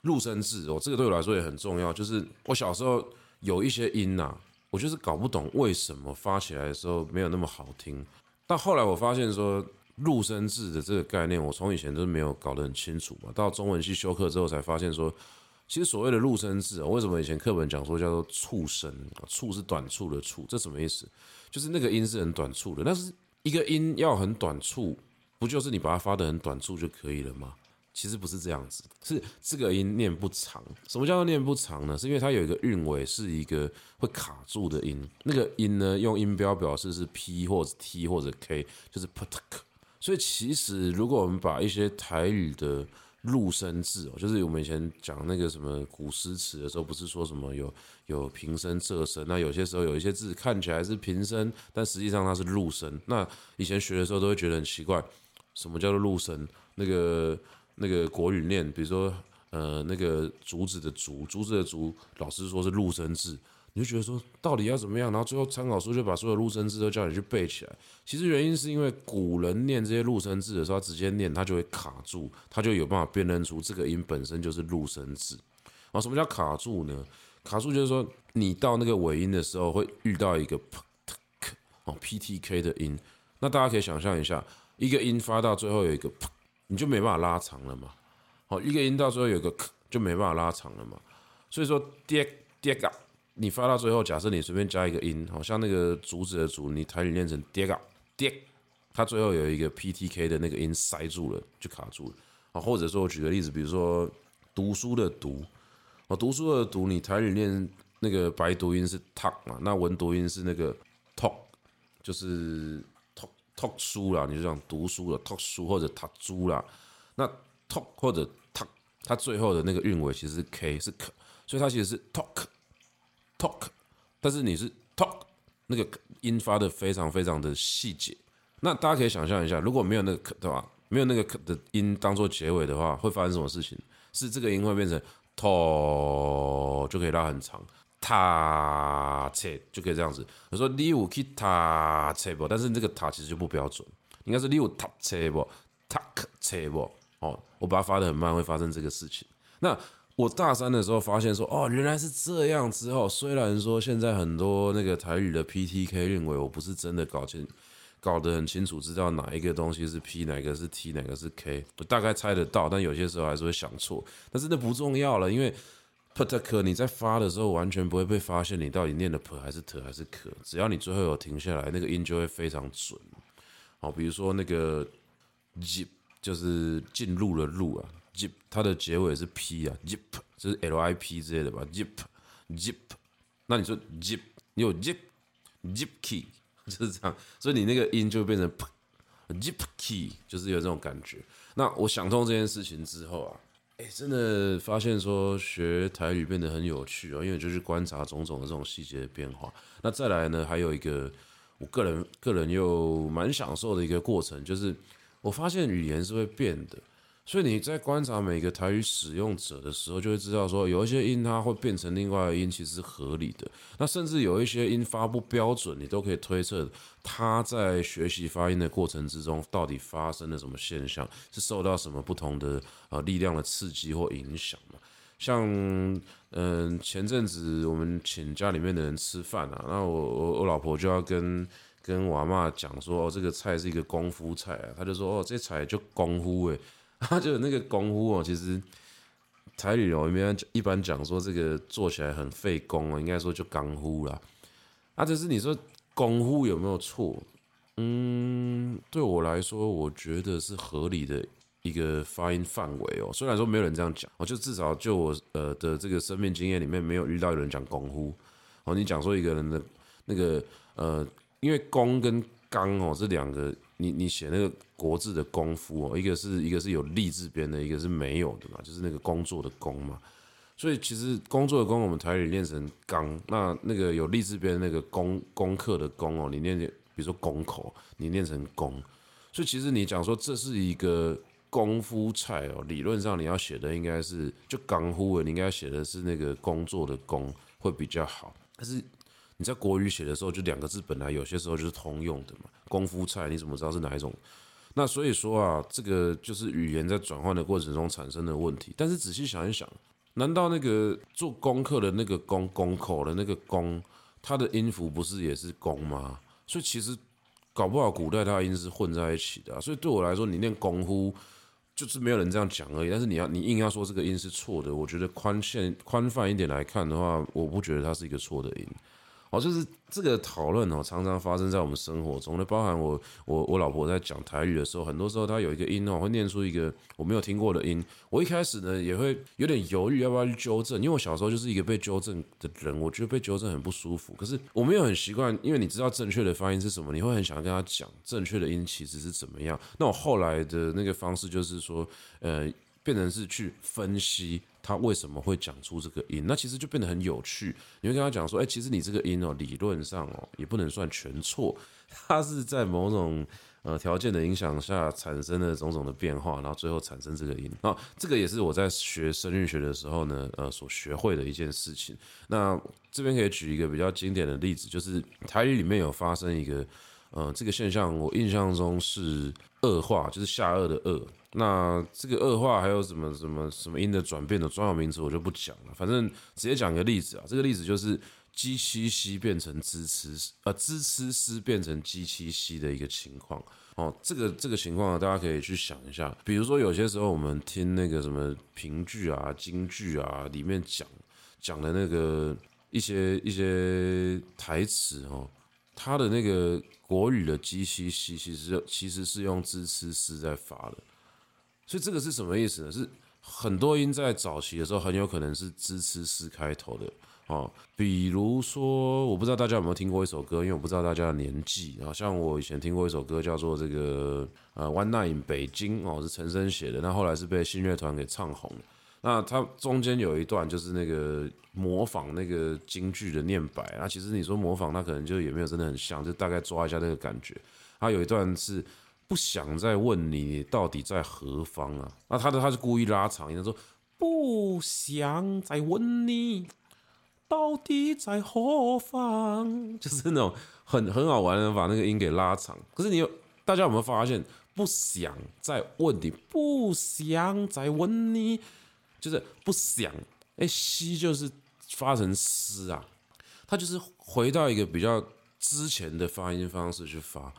入声字哦，这个对我来说也很重要。就是我小时候有一些音呐，我就是搞不懂为什么发起来的时候没有那么好听。但后来我发现说，入声字的这个概念，我从以前都没有搞得很清楚嘛。到中文系修课之后才发现说，其实所谓的入声字，为什么以前课本讲说叫做促声？促是短促的促，这什么意思？就是那个音是很短促的。但是一个音要很短促，不就是你把它发得很短促就可以了吗？其实不是这样子，是这个音念不长。什么叫做念不长呢？是因为它有一个韵尾是一个会卡住的音，那个音呢，用音标表示是 P 或者 T 或者 K，就是 putk。所以其实如果我们把一些台语的入声字哦，就是我们以前讲那个什么古诗词的时候，不是说什么有有平声仄声，那有些时候有一些字看起来是平声，但实际上它是入声。那以前学的时候都会觉得很奇怪，什么叫做入声？那个。那个国语念，比如说，呃，那个竹子的竹，竹子的竹，老师说是入声字，你就觉得说到底要怎么样？然后最后参考书就把所有入声字都叫你去背起来。其实原因是因为古人念这些入声字的时候，他直接念，他就会卡住，他就有办法辨认出这个音本身就是入声字。啊，什么叫卡住呢？卡住就是说你到那个尾音的时候会遇到一个 p t k 哦 p t k 的音，那大家可以想象一下，一个音发到最后有一个 p。你就没办法拉长了嘛，好，一个音到最后有个就没办法拉长了嘛，所以说跌跌嘎，你发到最后，假设你随便加一个音，好像那个竹子的竹，你台语念成跌嘎跌，它最后有一个 P T K 的那个音塞住了，就卡住了，啊，或者说我举个例子，比如说读书的读，哦，读书的读，你台语念那个白读音是 talk 嘛，那文读音是那个 talk，就是。Talk 书啦，你就这样读书了，读书或者读书啦，那 talk 或者读，它最后的那个韵尾其实是 k 是可，所以它其实是 talk talk，但是你是 talk 那个音发的非常非常的细节。那大家可以想象一下，如果没有那个可对吧？没有那个可的音当做结尾的话，会发生什么事情？是这个音会变成拖，就可以拉很长。塔切就可以这样子。我说你有去塔切不？但是这个塔其实就不标准，应该是你有塔切不？塔克切不？哦，我把它发得很慢，会发生这个事情。那我大三的时候发现说，哦，原来是这样。之后虽然说现在很多那个台语的 PTK 认为我不是真的搞清，搞得很清楚，知道哪一个东西是 P，哪个是 T，哪个是 K，我大概猜得到，但有些时候还是会想错。但是那不重要了，因为。Put 可你在发的时候完全不会被发现，你到底念的 p 还是 t 还是可，只要你最后有停下来，那个音就会非常准。好，比如说那个 zip 就是进入的入啊，zip 它的结尾是 p 啊，zip 就是 l i p 之类的吧，zip zip，那你说 zip 你有 zip zip key 就是这样，所以你那个音就变成 p，zip key 就是有这种感觉。那我想通这件事情之后啊。哎，真的发现说学台语变得很有趣哦，因为就是观察种种的这种细节的变化。那再来呢，还有一个我个人个人又蛮享受的一个过程，就是我发现语言是会变的。所以你在观察每个台语使用者的时候，就会知道说，有一些音它会变成另外一个音，其实是合理的。那甚至有一些音发不标准，你都可以推测他在学习发音的过程之中，到底发生了什么现象，是受到什么不同的呃力量的刺激或影响嘛？像嗯、前阵子我们请家里面的人吃饭啊，那我我我老婆就要跟跟我阿嬷讲说，哦，这个菜是一个功夫菜啊，她就说，哦，这菜就功夫诶。他就有那个功夫哦，其实台语哦，一般一般讲说这个做起来很费工哦，应该说就功夫啦。啊，就是你说功夫有没有错？嗯，对我来说，我觉得是合理的一个发音范围哦。虽然说没有人这样讲，我就至少就我呃的这个生命经验里面，没有遇到有人讲功夫哦。你讲说一个人的那个呃，因为工跟刚哦是两个。你你写那个国字的功夫哦，一个是一个是有立字边的，一个是没有的嘛，就是那个工作的工嘛。所以其实工作的工，我们台语念成刚，那那个有立字边那个功功课的功哦，你念比如说功口，你念成功。所以其实你讲说这是一个功夫菜哦，理论上你要写的应该是就刚呼，你应该写的是那个工作的工会比较好，但是。你在国语写的时候，就两个字本来有些时候就是通用的嘛。功夫菜你怎么知道是哪一种？那所以说啊，这个就是语言在转换的过程中产生的问题。但是仔细想一想，难道那个做功课的那个功功口的那个功，它的音符不是也是功吗？所以其实搞不好古代它的音是混在一起的。所以对我来说，你念功夫就是没有人这样讲而已。但是你要你硬要说这个音是错的，我觉得宽限宽泛一点来看的话，我不觉得它是一个错的音。哦，就是这个讨论哦，常常发生在我们生活中。那包含我，我，我老婆在讲台语的时候，很多时候她有一个音哦，会念出一个我没有听过的音。我一开始呢，也会有点犹豫要不要去纠正，因为我小时候就是一个被纠正的人，我觉得被纠正很不舒服。可是我没有很习惯，因为你知道正确的发音是什么，你会很想跟他讲正确的音其实是怎么样。那我后来的那个方式就是说，呃。变成是去分析他为什么会讲出这个音，那其实就变得很有趣。你会跟他讲说，哎，其实你这个音哦，理论上哦，也不能算全错，它是在某种呃条件的影响下产生了种种的变化，然后最后产生这个音。那这个也是我在学声韵学的时候呢，呃，所学会的一件事情。那这边可以举一个比较经典的例子，就是台语里面有发生一个。呃，这个现象我印象中是恶化，就是下颚的顎。那这个恶化还有什么什么什么音的转变的专有名词，我就不讲了。反正直接讲个例子啊，这个例子就是鸡七西变成支吃，呃，支吃丝变成鸡七西的一个情况。哦，这个这个情况大家可以去想一下。比如说有些时候我们听那个什么评剧啊、京剧啊里面讲讲的那个一些一些台词哦。他的那个国语的鸡七西其实其实是用支吃丝在发的，所以这个是什么意思呢？是很多音在早期的时候很有可能是支持四开头的哦。比如说，我不知道大家有没有听过一首歌，因为我不知道大家的年纪。好像我以前听过一首歌叫做这个呃《One Night in 北京》哦，是陈升写的，那后来是被信乐团给唱红了。那它中间有一段就是那个模仿那个京剧的念白啊，其实你说模仿，那可能就也没有真的很像，就大概抓一下那个感觉。它有一段是不想再问你到底在何方啊，那他的他是故意拉长，他说不想再问你到底在何方，就是那种很很好玩的，把那个音给拉长。可是你有大家有没有发现，不想再问你，不想再问你，就是不想哎，西就是发成诗啊，他就是回到一个比较之前的发音方式去发，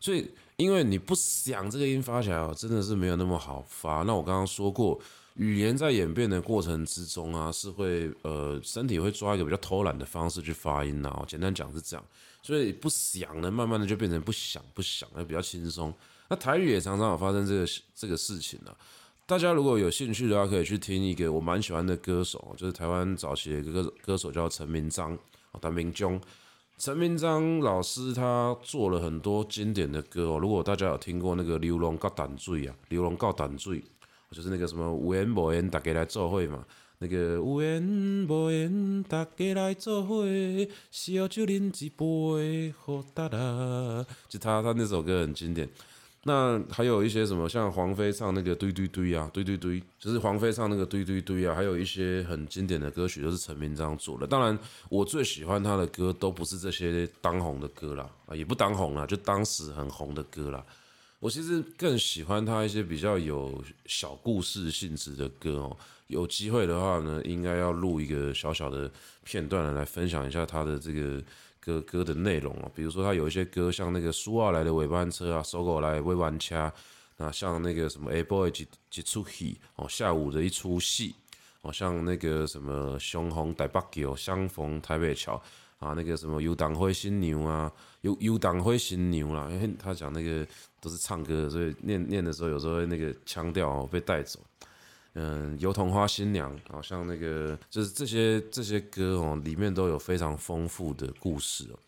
所以因为你不想这个音发起来，真的是没有那么好发。那我刚刚说过。语言在演变的过程之中啊，是会呃身体会抓一个比较偷懒的方式去发音啊。简单讲是这样，所以不想呢，慢慢的就变成不想不想，会比较轻松。那台语也常常有发生这个这个事情啊。大家如果有兴趣的话，可以去听一个我蛮喜欢的歌手，就是台湾早期的一个歌手歌手叫陈明章，哦陈明忠。陈明章老师他做了很多经典的歌哦。如果大家有听过那个《流浪到淡水》啊，《流浪到淡水》。就是那个什么有缘无缘，大家来做伙嘛。那个有缘无缘，大家来做伙，小酒饮一杯，好哒哒。就他他那首歌很经典。那还有一些什么，像黄飞唱那个堆堆堆啊，堆堆堆，就是黄飞唱那个堆堆堆啊。还有一些很经典的歌曲都是陈明章做的。当然，我最喜欢他的歌都不是这些当红的歌啦，啊，也不当红啦，就当时很红的歌啦。我其实更喜欢他一些比较有小故事性质的歌哦。有机会的话呢，应该要录一个小小的片段来分享一下他的这个歌歌的内容哦。比如说他有一些歌，像那个苏澳来的尾班车啊，搜狗来未完掐，那像那个什么 A Boy 几几出戏哦，下午的一出戏哦，像那个什么雄红台北桥，相逢台北桥啊，那个什么游荡灰新娘啊，游游荡灰新娘啦，因为他讲那个。都是唱歌，所以念念的时候有时候那个腔调哦被带走。嗯，油桐花新娘，好像那个就是这些这些歌哦，里面都有非常丰富的故事哦。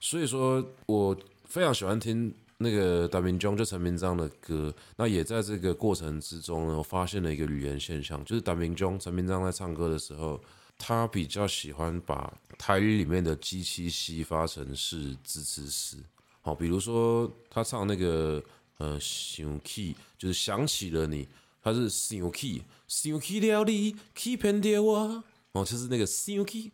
所以说我非常喜欢听那个陈明中就陈明章的歌。那也在这个过程之中呢，我发现了一个语言现象，就是陈明中陈明章在唱歌的时候，他比较喜欢把台语里面的基七西发成是支持词。好，比如说他唱那个呃想起，就是想起了你，他是想起，想起了你，欺骗掉我，哦，就是那个想起，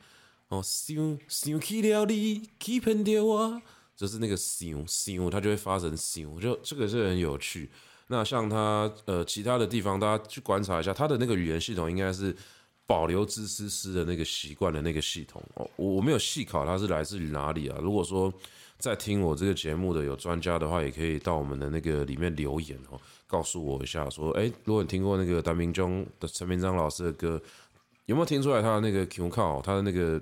哦想想起了你，欺骗掉我，就是那个想想，他就会发成想，就这个是很有趣。那像他呃其他的地方，大家去观察一下，他的那个语言系统应该是保留兹兹斯的那个习惯的那个系统哦，我我没有细考它是来自于哪里啊？如果说。在听我这个节目的有专家的话，也可以到我们的那个里面留言哦，告诉我一下，说，哎，如果你听过那个陈明忠的陈明章老师的歌，有没有听出来他的那个 Q 靠，他的那个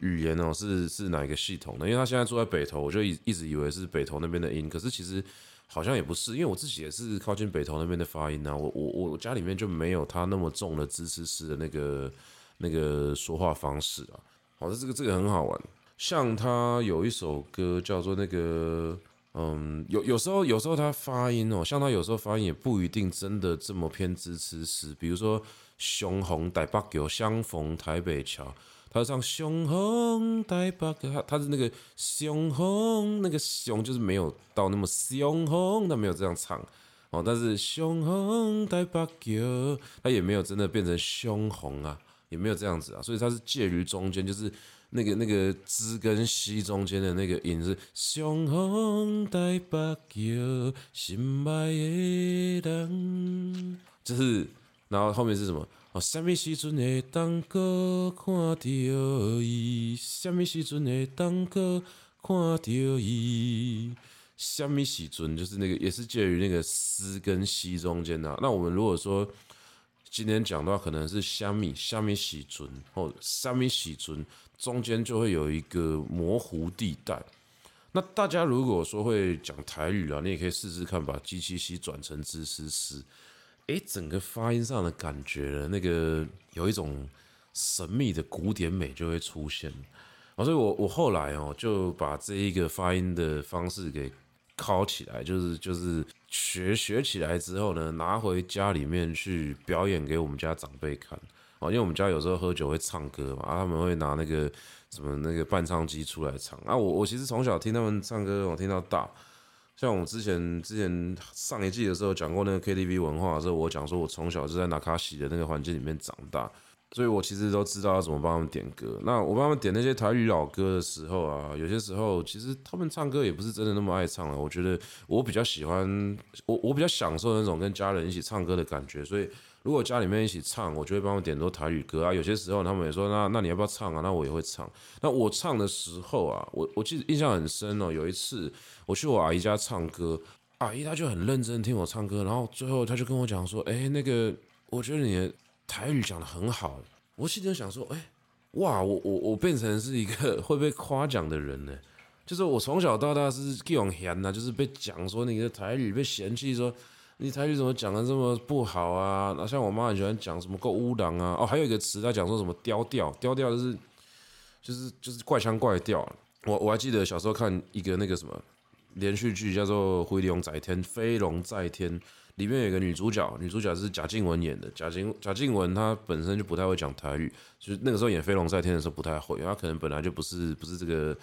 语言哦，是是哪一个系统的？因为他现在住在北投，我就一一直以为是北投那边的音，可是其实好像也不是，因为我自己也是靠近北投那边的发音啊，我我我家里面就没有他那么重的支持式的那个那个说话方式啊。好的，这个这个很好玩。像他有一首歌叫做那个，嗯，有有时候有时候他发音哦，像他有时候发音也不一定真的这么偏支持词，比如说雄红台北桥，相逢台北桥，他唱雄红台北桥，他他是那个雄红那个雄就是没有到那么雄红，他没有这样唱哦，但是雄红台北桥，他也没有真的变成雄红啊，也没有这样子啊，所以他是介于中间，就是。那个那个支跟西中间的那个音是雄风台北桥，心爱的人，就是，然后后面是什么？哦，什么时阵会当搁看到伊？什么时阵会当搁看到伊？什么时阵就是那个也是介于那个诗跟西中间的啊。那我们如果说今天讲的话，可能是什么什么时阵或什么时阵。中间就会有一个模糊地带。那大家如果说会讲台语啊，你也可以试试看把 G 七 C 转成支持词，诶，整个发音上的感觉，那个有一种神秘的古典美就会出现。所以我我后来哦就把这一个发音的方式给考起来，就是就是学学起来之后呢，拿回家里面去表演给我们家长辈看。哦，因为我们家有时候喝酒会唱歌嘛，啊，他们会拿那个什么那个伴唱机出来唱啊。我我其实从小听他们唱歌，我听到大，像我之前之前上一季的时候讲过那个 KTV 文化的时候，我讲说我从小就在那卡西的那个环境里面长大，所以我其实都知道要怎么帮他们点歌。那我帮他们点那些台语老歌的时候啊，有些时候其实他们唱歌也不是真的那么爱唱了。我觉得我比较喜欢我我比较享受那种跟家人一起唱歌的感觉，所以。如果家里面一起唱，我就会帮我点多台语歌啊。有些时候他们也说，那那你要不要唱啊？那我也会唱。那我唱的时候啊，我我记得印象很深哦。有一次我去我阿姨家唱歌，阿姨她就很认真听我唱歌，然后最后她就跟我讲说：“哎，那个我觉得你台语讲得很好。”我记得想说：“哎，哇，我我我变成是一个 会被夸奖的人呢。就是我从小到大是这种嫌呐，就是被讲说你的台语被嫌弃说。”你台语怎么讲的这么不好啊？那像我妈很喜欢讲什么够乌狼啊？哦，还有一个词，她讲说什么刁调，刁调就是就是就是怪腔怪调。我我还记得小时候看一个那个什么连续剧，叫做《飞龙在天》，飞龙在天里面有个女主角，女主角是贾静雯演的。贾静贾静雯她本身就不太会讲台语，就是那个时候演《飞龙在天》的时候不太会，她可能本来就不是不是这个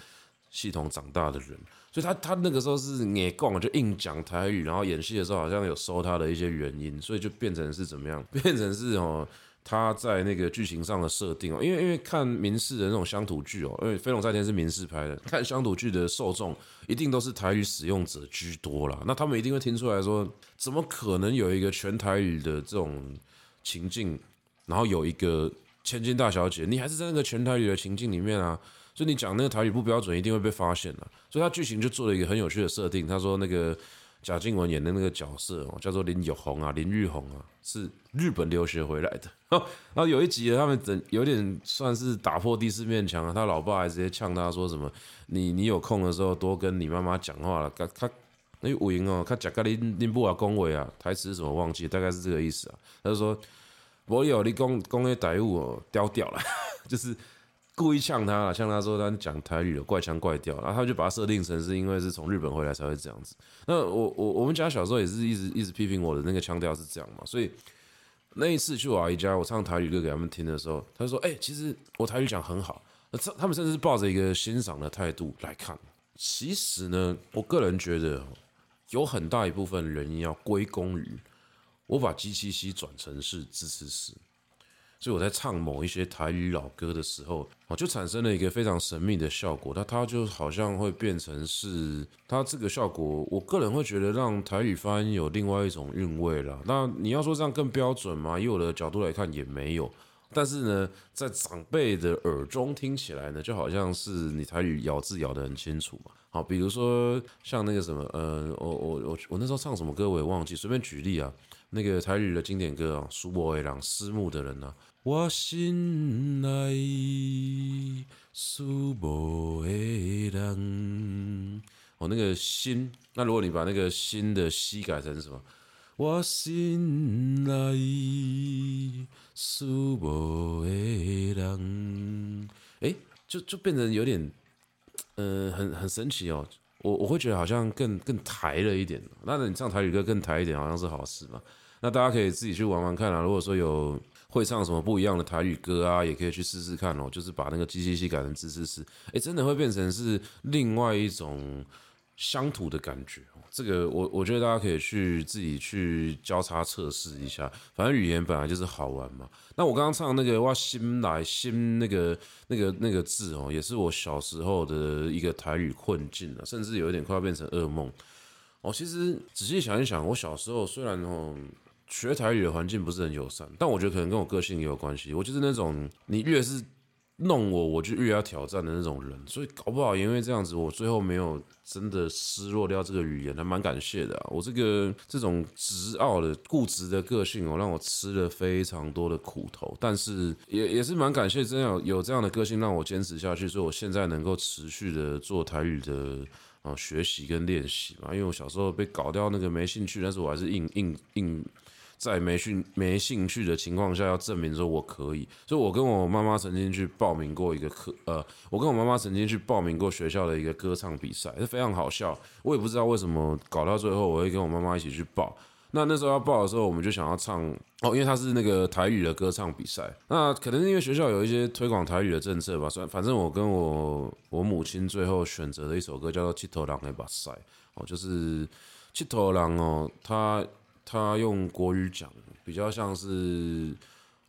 系统长大的人。所以她她那个时候是硬讲，就硬讲台语，然后演戏的时候好像有收她的一些原因，所以就变成是怎么样？变成是哦，他在那个剧情上的设定哦，因为因为看民视的那种乡土剧哦，因为《飞龙在天》是民视拍的，看乡土剧的受众一定都是台语使用者居多啦。那他们一定会听出来说，怎么可能有一个全台语的这种情境，然后有一个千金大小姐，你还是在那个全台语的情境里面啊？所以你讲那个台语不标准，一定会被发现的。所以他剧情就做了一个很有趣的设定。他说那个贾静雯演的那个角色哦，叫做林有红啊，林玉红啊，是日本留学回来的。然后有一集他们整有点算是打破第四面墙啊，他老爸还直接呛他说什么：“你你有空的时候多跟你妈妈讲话了。”他他那五音哦，他讲个林林布啊恭维啊，台词是什么忘记，大概是这个意思啊。他就说：“我有你讲讲的台语哦，刁掉了，就是。”故意呛他了，呛他说他讲台语有怪腔怪调，然后他就把他设定成是因为是从日本回来才会这样子。那我我我们家小时候也是一直一直批评我的那个腔调是这样嘛，所以那一次去我阿姨家，我唱台语歌给他们听的时候，他说：“哎、其实我台语讲很好。”他们甚至抱着一个欣赏的态度来看。其实呢，我个人觉得有很大一部分人要归功于我把 G 七 C 转成是支持师。所以我在唱某一些台语老歌的时候，哦，就产生了一个非常神秘的效果。它它就好像会变成是它这个效果，我个人会觉得让台语发音有另外一种韵味了。那你要说这样更标准吗？以我的角度来看也没有。但是呢，在长辈的耳中听起来呢，就好像是你台语咬字咬得很清楚嘛。好，比如说像那个什么，呃，我我我我那时候唱什么歌我也忘记，随便举例啊。那个台语的经典歌啊，《苏博伟朗》思慕的人啊。我心内思慕的人，哦，那个心，那如果你把那个心的西改成什么？我心内思慕的人，哎，就就变成有点，呃，很很神奇哦。我我会觉得好像更更台了一点。那你唱台语歌更台一点，好像是好事嘛。那大家可以自己去玩玩看啊。如果说有。会唱什么不一样的台语歌啊？也可以去试试看哦。就是把那个 G7C 改成支持师，哎，真的会变成是另外一种乡土的感觉。这个我我觉得大家可以去自己去交叉测试一下。反正语言本来就是好玩嘛。那我刚刚唱那个哇心来心那个那个那个字哦，也是我小时候的一个台语困境了，甚至有一点快要变成噩梦。哦，其实仔细想一想，我小时候虽然哦。学台语的环境不是很友善，但我觉得可能跟我个性也有关系。我就是那种你越是弄我，我就越要挑战的那种人，所以搞不好因为这样子，我最后没有真的失落掉这个语言，还蛮感谢的。我这个这种执拗的固执的个性哦，让我吃了非常多的苦头，但是也也是蛮感谢，真有有这样的个性让我坚持下去，所以我现在能够持续的做台语的啊学习跟练习嘛。因为我小时候被搞掉那个没兴趣，但是我还是硬硬硬。在没兴没兴趣的情况下，要证明说我可以，所以我跟我妈妈曾经去报名过一个课，呃，我跟我妈妈曾经去报名过学校的一个歌唱比赛，是非常好笑。我也不知道为什么搞到最后，我会跟我妈妈一起去报。那那时候要报的时候，我们就想要唱哦，因为它是那个台语的歌唱比赛。那可能是因为学校有一些推广台语的政策吧，反反正我跟我我母亲最后选择的一首歌叫做《七头狼的马赛》。哦，就是七头狼哦，他他用国语讲比较像是，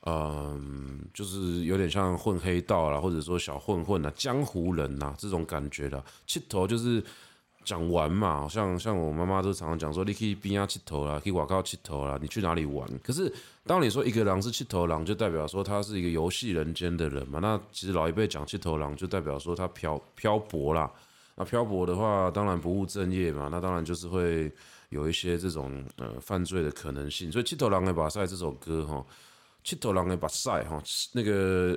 嗯，就是有点像混黑道啦，或者说小混混啊，江湖人呐这种感觉的。七头就是。讲玩嘛，像像我妈妈都常常讲说，你可以边啊七头啦，可以瓦靠七头啦，你去哪里玩？可是当你说一个狼是七头狼，就代表说他是一个游戏人间的人嘛。那其实老一辈讲七头狼，就代表说他漂漂泊啦。那漂泊的话，当然不务正业嘛，那当然就是会有一些这种呃犯罪的可能性。所以七头狼的把塞这首歌哈，七头狼的把塞哈，那个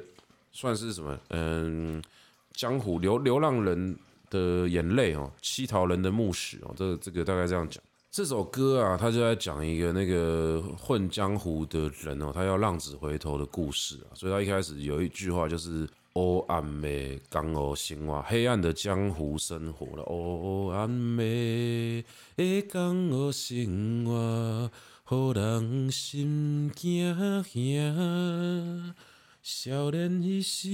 算是什么？嗯，江湖流流浪人。的眼泪哦，乞讨人的墓室哦，这这个大概这样讲。这首歌啊，他就在讲一个那个混江湖的人哦，他要浪子回头的故事啊。所以他一开始有一句话就是“黑暗的江湖生活”，黑暗的江湖生活了。黑暗的江湖生活，让人心惊惊。少年伊时，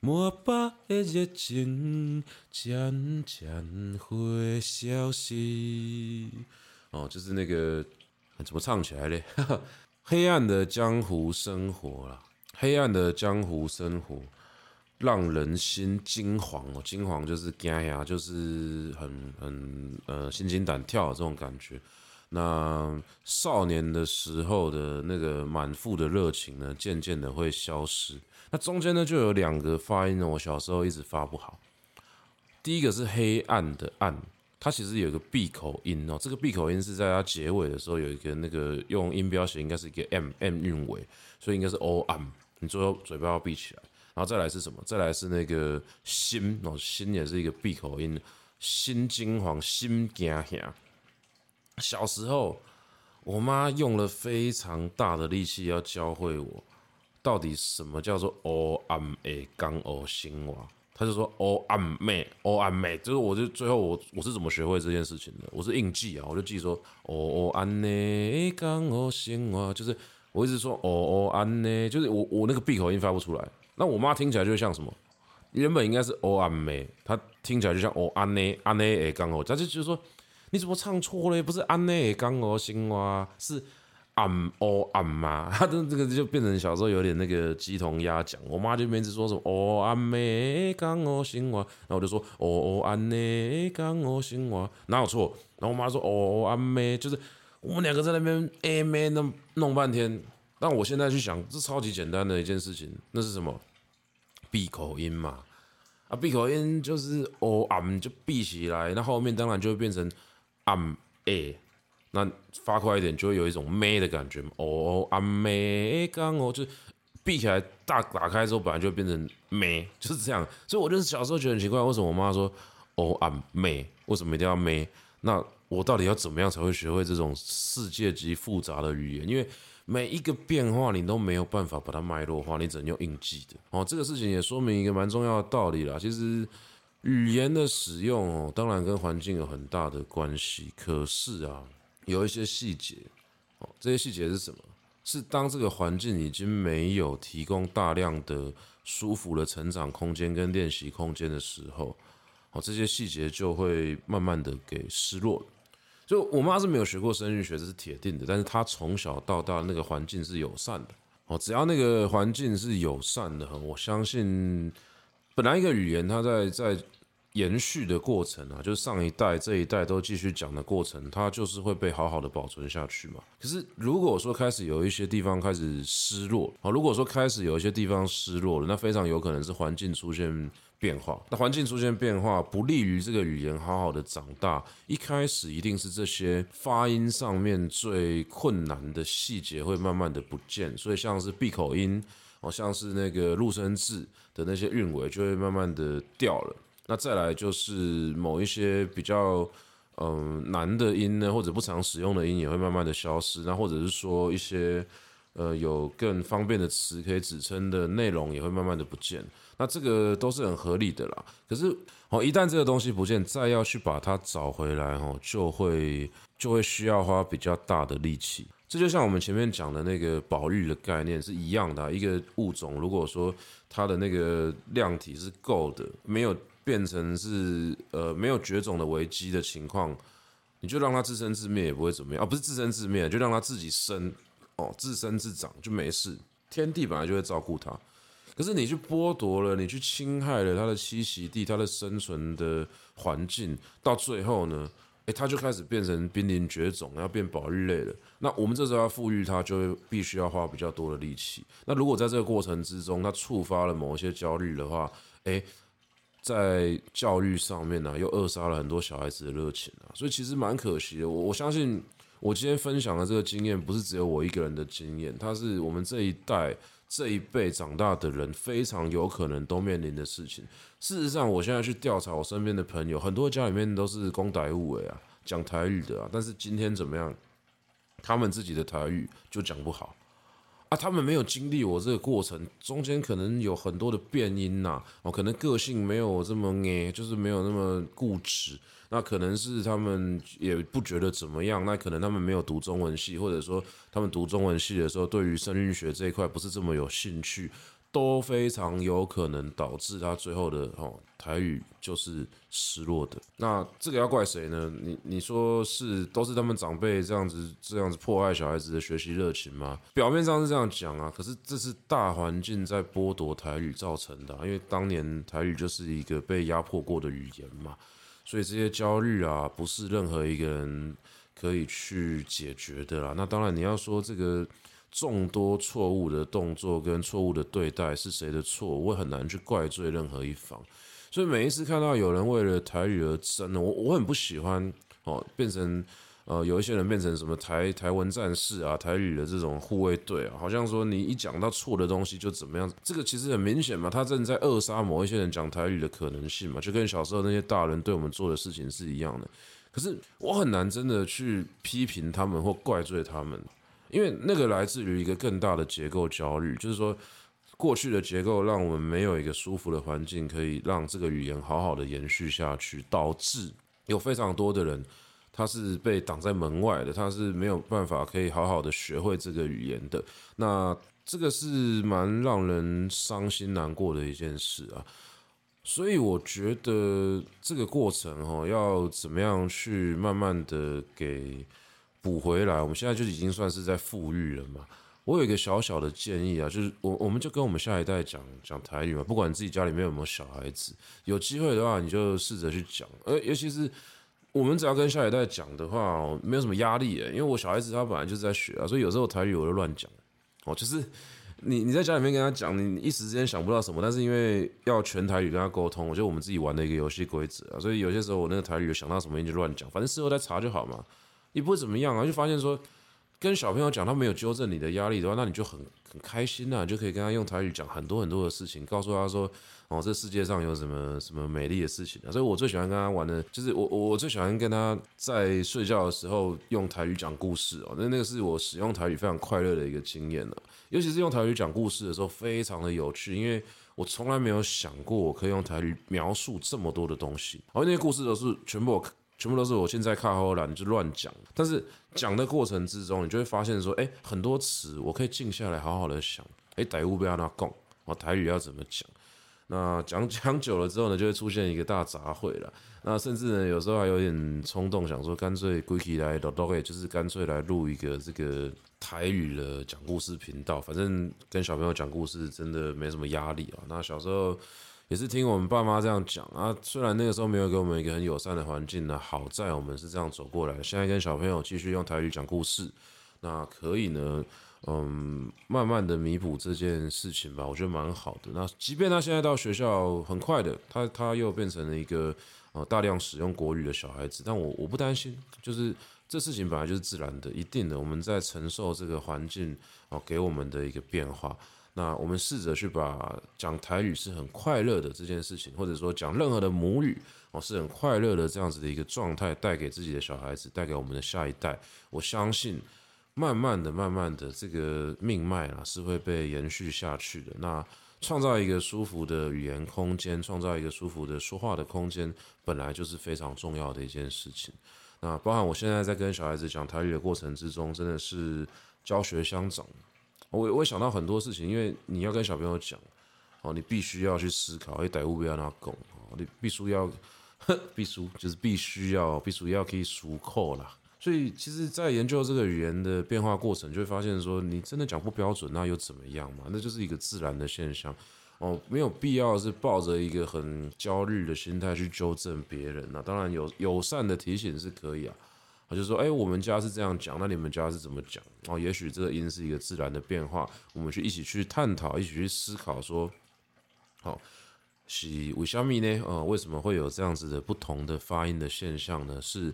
满腹的热情渐渐会消失。哦，就是那个怎么唱起来嘞？黑暗的江湖生活啦，黑暗的江湖生活，让人心惊惶哦。惊惶就是惊呀，就是很很呃心惊胆跳的这种感觉。那少年的时候的那个满腹的热情呢，渐渐的会消失。那中间呢，就有两个发音呢，我小时候一直发不好。第一个是黑暗的暗，它其实有一个闭口音哦。这个闭口音是在它结尾的时候有一个那个用音标写，应该是一个 m m 韵尾，所以应该是 o m。你最后嘴巴要闭起来，然后再来是什么？再来是那个心哦，心也是一个闭口音，心惊惶，心惊吓。小时候，我妈用了非常大的力气要教会我，到底什么叫做黑暗的江湖生活。她就说黑暗妹，黑暗妹，就是我就最后我我是怎么学会这件事情的？我是硬记啊，我就记说黑暗的江湖生活，就是我一直说哦哦安呢，就是我我那个闭口音发不出来。那我妈听起来就像什么？原本应该是黑暗妹，她听起来就像哦安呢安呢诶刚哦，她就就是说。你怎么唱错了？不是安内刚哦，新哇是暗哦暗嘛？她的这个就变成小时候有点那个鸡同鸭讲。我妈就每次说什么哦安内刚哦新哇，然后我就说哦哦安内刚哦新哇，哪有错？然后我妈说哦哦安内，就是我们两个在那边哎咩弄弄半天。但我现在去想，这超级简单的一件事情，那是什么？闭口音嘛。啊，闭口音就是哦暗就闭起来，那后面当然就会变成。暗诶，那发快一点就会有一种咩的感觉嘛。哦，暗咩刚哦，就闭起来大打开之后，本来就变成咩，就是这样。所以我就是小时候觉得很奇怪，为什么我妈说哦暗咩，为什么一定要咩？那我到底要怎么样才会学会这种世界级复杂的语言？因为每一个变化你都没有办法把它脉络化，你只能用硬记的。哦，这个事情也说明一个蛮重要的道理啦。其实。语言的使用哦，当然跟环境有很大的关系。可是啊，有一些细节哦，这些细节是什么？是当这个环境已经没有提供大量的舒服的成长空间跟练习空间的时候，哦，这些细节就会慢慢的给失落了。就我妈是没有学过声韵学，这是铁定的。但是她从小到大那个环境是友善的哦，只要那个环境是友善的，我相信。本来一个语言，它在在延续的过程啊，就是上一代这一代都继续讲的过程，它就是会被好好的保存下去嘛。可是如果说开始有一些地方开始失落啊，如果说开始有一些地方失落了，那非常有可能是环境出现变化。那环境出现变化，不利于这个语言好好的长大。一开始一定是这些发音上面最困难的细节会慢慢的不见，所以像是闭口音。好像是那个入声字的那些韵尾就会慢慢的掉了。那再来就是某一些比较嗯难的音呢，或者不常使用的音也会慢慢的消失。那或者是说一些呃有更方便的词可以指称的内容也会慢慢的不见。那这个都是很合理的啦。可是哦，一旦这个东西不见，再要去把它找回来哦，就会就会需要花比较大的力气。这就像我们前面讲的那个保育的概念是一样的。一个物种如果说它的那个量体是够的，没有变成是呃没有绝种的危机的情况，你就让它自生自灭也不会怎么样啊，不是自生自灭，就让它自己生哦，自生自长就没事，天地本来就会照顾它。可是你去剥夺了，你去侵害了它的栖息地，它的生存的环境，到最后呢，诶，它就开始变成濒临绝种，要变保育类了。那我们这时候要复育它，就必须要花比较多的力气。那如果在这个过程之中，它触发了某一些焦虑的话，诶，在教育上面呢、又扼杀了很多小孩子的热情啊，所以其实蛮可惜的。我我相信，我今天分享的这个经验，不是只有我一个人的经验，它是我们这一代。这一辈长大的人非常有可能都面临的事情。事实上，我现在去调查我身边的朋友，很多家里面都是讲台语的啊，讲台语的啊。但是今天怎么样？他们自己的台语就讲不好啊。他们没有经历我这个过程，中间可能有很多的变音呐。哦，可能个性没有这么硬，就是没有那么固执。那可能是他们也不觉得怎么样，那可能他们没有读中文系，或者说他们读中文系的时候，对于生命学这一块不是这么有兴趣，都非常有可能导致他最后的哦台语就是失落的。那这个要怪谁呢？你你说是都是他们长辈这样子这样子破坏小孩子的学习热情吗？表面上是这样讲啊，可是这是大环境在剥夺台语造成的啊，因为当年台语就是一个被压迫过的语言嘛。所以这些焦虑啊，不是任何一个人可以去解决的啦。那当然，你要说这个众多错误的动作跟错误的对待是谁的错，我很难去怪罪任何一方。所以每一次看到有人为了台语而争，我我很不喜欢哦，变成。呃，有一些人变成什么台台湾战士啊，台语的这种护卫队啊，好像说你一讲到错的东西就怎么样，这个其实很明显嘛，他正在扼杀某一些人讲台语的可能性嘛，就跟小时候那些大人对我们做的事情是一样的。可是我很难真的去批评他们或怪罪他们，因为那个来自于一个更大的结构焦虑，就是说过去的结构让我们没有一个舒服的环境，可以让这个语言好好的延续下去，导致有非常多的人。他是被挡在门外的，他是没有办法可以好好的学会这个语言的。那这个是蛮让人伤心难过的一件事啊。所以我觉得这个过程哈，要怎么样去慢慢的给补回来？我们现在就已经算是在复育了嘛。我有一个小小的建议啊，就是我我们就跟我们下一代讲讲台语嘛，不管自己家里面有没有小孩子，有机会的话你就试着去讲，而尤其是。我们只要跟下一代讲的话，没有什么压力诶，因为我小孩子他本来就是在学啊，所以有时候台语我就乱讲哦，就是你你在家里面跟他讲，你一时之间想不到什么，但是因为要全台语跟他沟通，我觉得我们自己玩的一个游戏规则啊，所以有些时候我那个台语想到什么就乱讲，反正事后再查就好嘛，也不会怎么样啊，就发现说跟小朋友讲他没有纠正你的压力的话，那你就很很开心呐，就可以跟他用台语讲很多很多的事情，告诉他说。哦，这世界上有什么什么美丽的事情啊？所以我最喜欢跟他玩的，就是我我最喜欢跟他在睡觉的时候用台语讲故事哦。那那个是我使用台语非常快乐的一个经验了，尤其是用台语讲故事的时候，非常的有趣，因为我从来没有想过我可以用台语描述这么多的东西。而那些故事都是全部我全部都是我现在看后来就乱讲，但是讲的过程之中，你就会发现说，哎，很多词我可以静下来好好的想，哎，台语不要那讲，哦，台语要怎么讲？那讲 讲久了之后呢，就会出现一个大杂烩了。那甚至呢，有时候还有点冲动，想说干脆归起来，都都可以，就是干脆来录一个这个台语的讲故事频道。反正跟小朋友讲故事真的没什么压力啊。那小时候也是听我们爸妈这样讲啊，虽然那个时候没有给我们一个很友善的环境呢，好在我们是这样走过来。现在跟小朋友继续用台语讲故事，那可以呢。嗯，慢慢的弥补这件事情吧，我觉得蛮好的。那即便他现在到学校很快的，他他又变成了一个呃大量使用国语的小孩子，但我我不担心，就是这事情本来就是自然的，一定的，我们在承受这个环境哦给我们的一个变化。那我们试着去把讲台语是很快乐的这件事情，或者说讲任何的母语哦是很快乐的这样子的一个状态，带给自己的小孩子，带给我们的下一代，我相信。慢慢的、慢慢的，这个命脉啊是会被延续下去的。那创造一个舒服的语言空间，创造一个舒服的说话的空间，本来就是非常重要的一件事情。那包含我现在在跟小孩子讲台语的过程之中，真的是教学相长。我我想到很多事情，因为你要跟小朋友讲，哦，你必须要去思考，哎，台语不要拿拱，你必须要，必须就是必须要，必须要可以熟扣啦。所以，其实，在研究这个语言的变化过程，就会发现说，你真的讲不标准，那又怎么样嘛？那就是一个自然的现象哦，没有必要是抱着一个很焦虑的心态去纠正别人那。当然，有友善的提醒是可以啊，就说，哎，我们家是这样讲，那你们家是怎么讲？哦，也许这个音是一个自然的变化，我们去一起去探讨，一起去思考，说，好，是为什么呢？呃，为什么会有这样子的不同的发音的现象呢？是。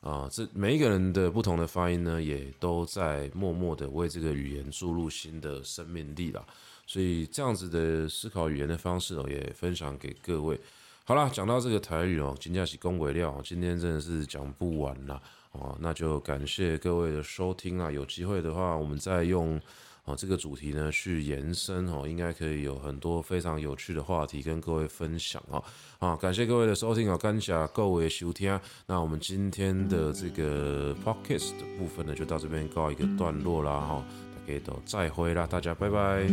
啊，这每一个人的不同的发音呢，也都在默默的为这个语言注入新的生命力了。所以这样子的思考语言的方式哦，也分享给各位。好啦，讲到这个台语哦，今天是恭维料，今天真的是讲不完了哦。那就感谢各位的收听啦。有机会的话，我们再用。哦，这个主题呢，去延伸哦，应该可以有很多非常有趣的话题跟各位分享哦。啊，感谢各位的收听哦，感谢各位的收听。那我们今天的这个 podcast 的部分呢，就到这边告一个段落啦哈。大家都再会啦，大家拜拜。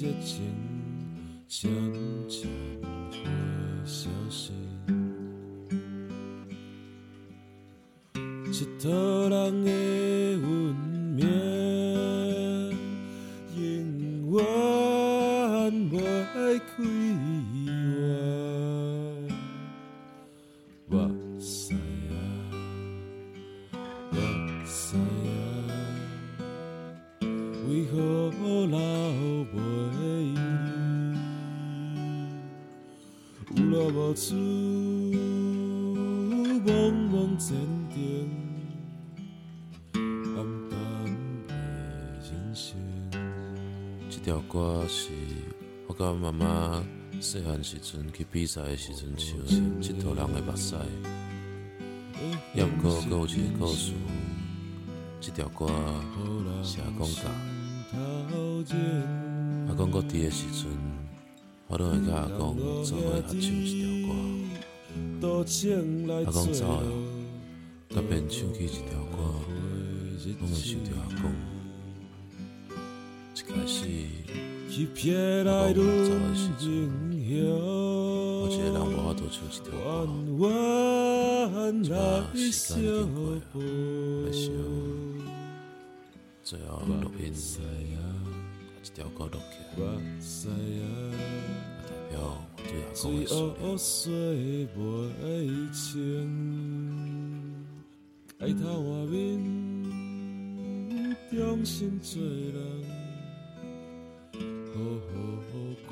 的热情渐渐会消失，一套人细汉时阵去比赛的时阵唱，一坨人的目屎。也不过，阁有一个故事，这条歌是阿公教，阿公阁伫的时阵。我都会甲阿公做伙合唱一条歌，阿公走了，甲便唱起一条歌，拢会想着阿公。一开始，阿公走的时阵，个人无法度唱一条歌，怎时间已经过了，没想，最后录音，把这条歌录起来。水乌水袂清，抬头外面，重新做人，好好过。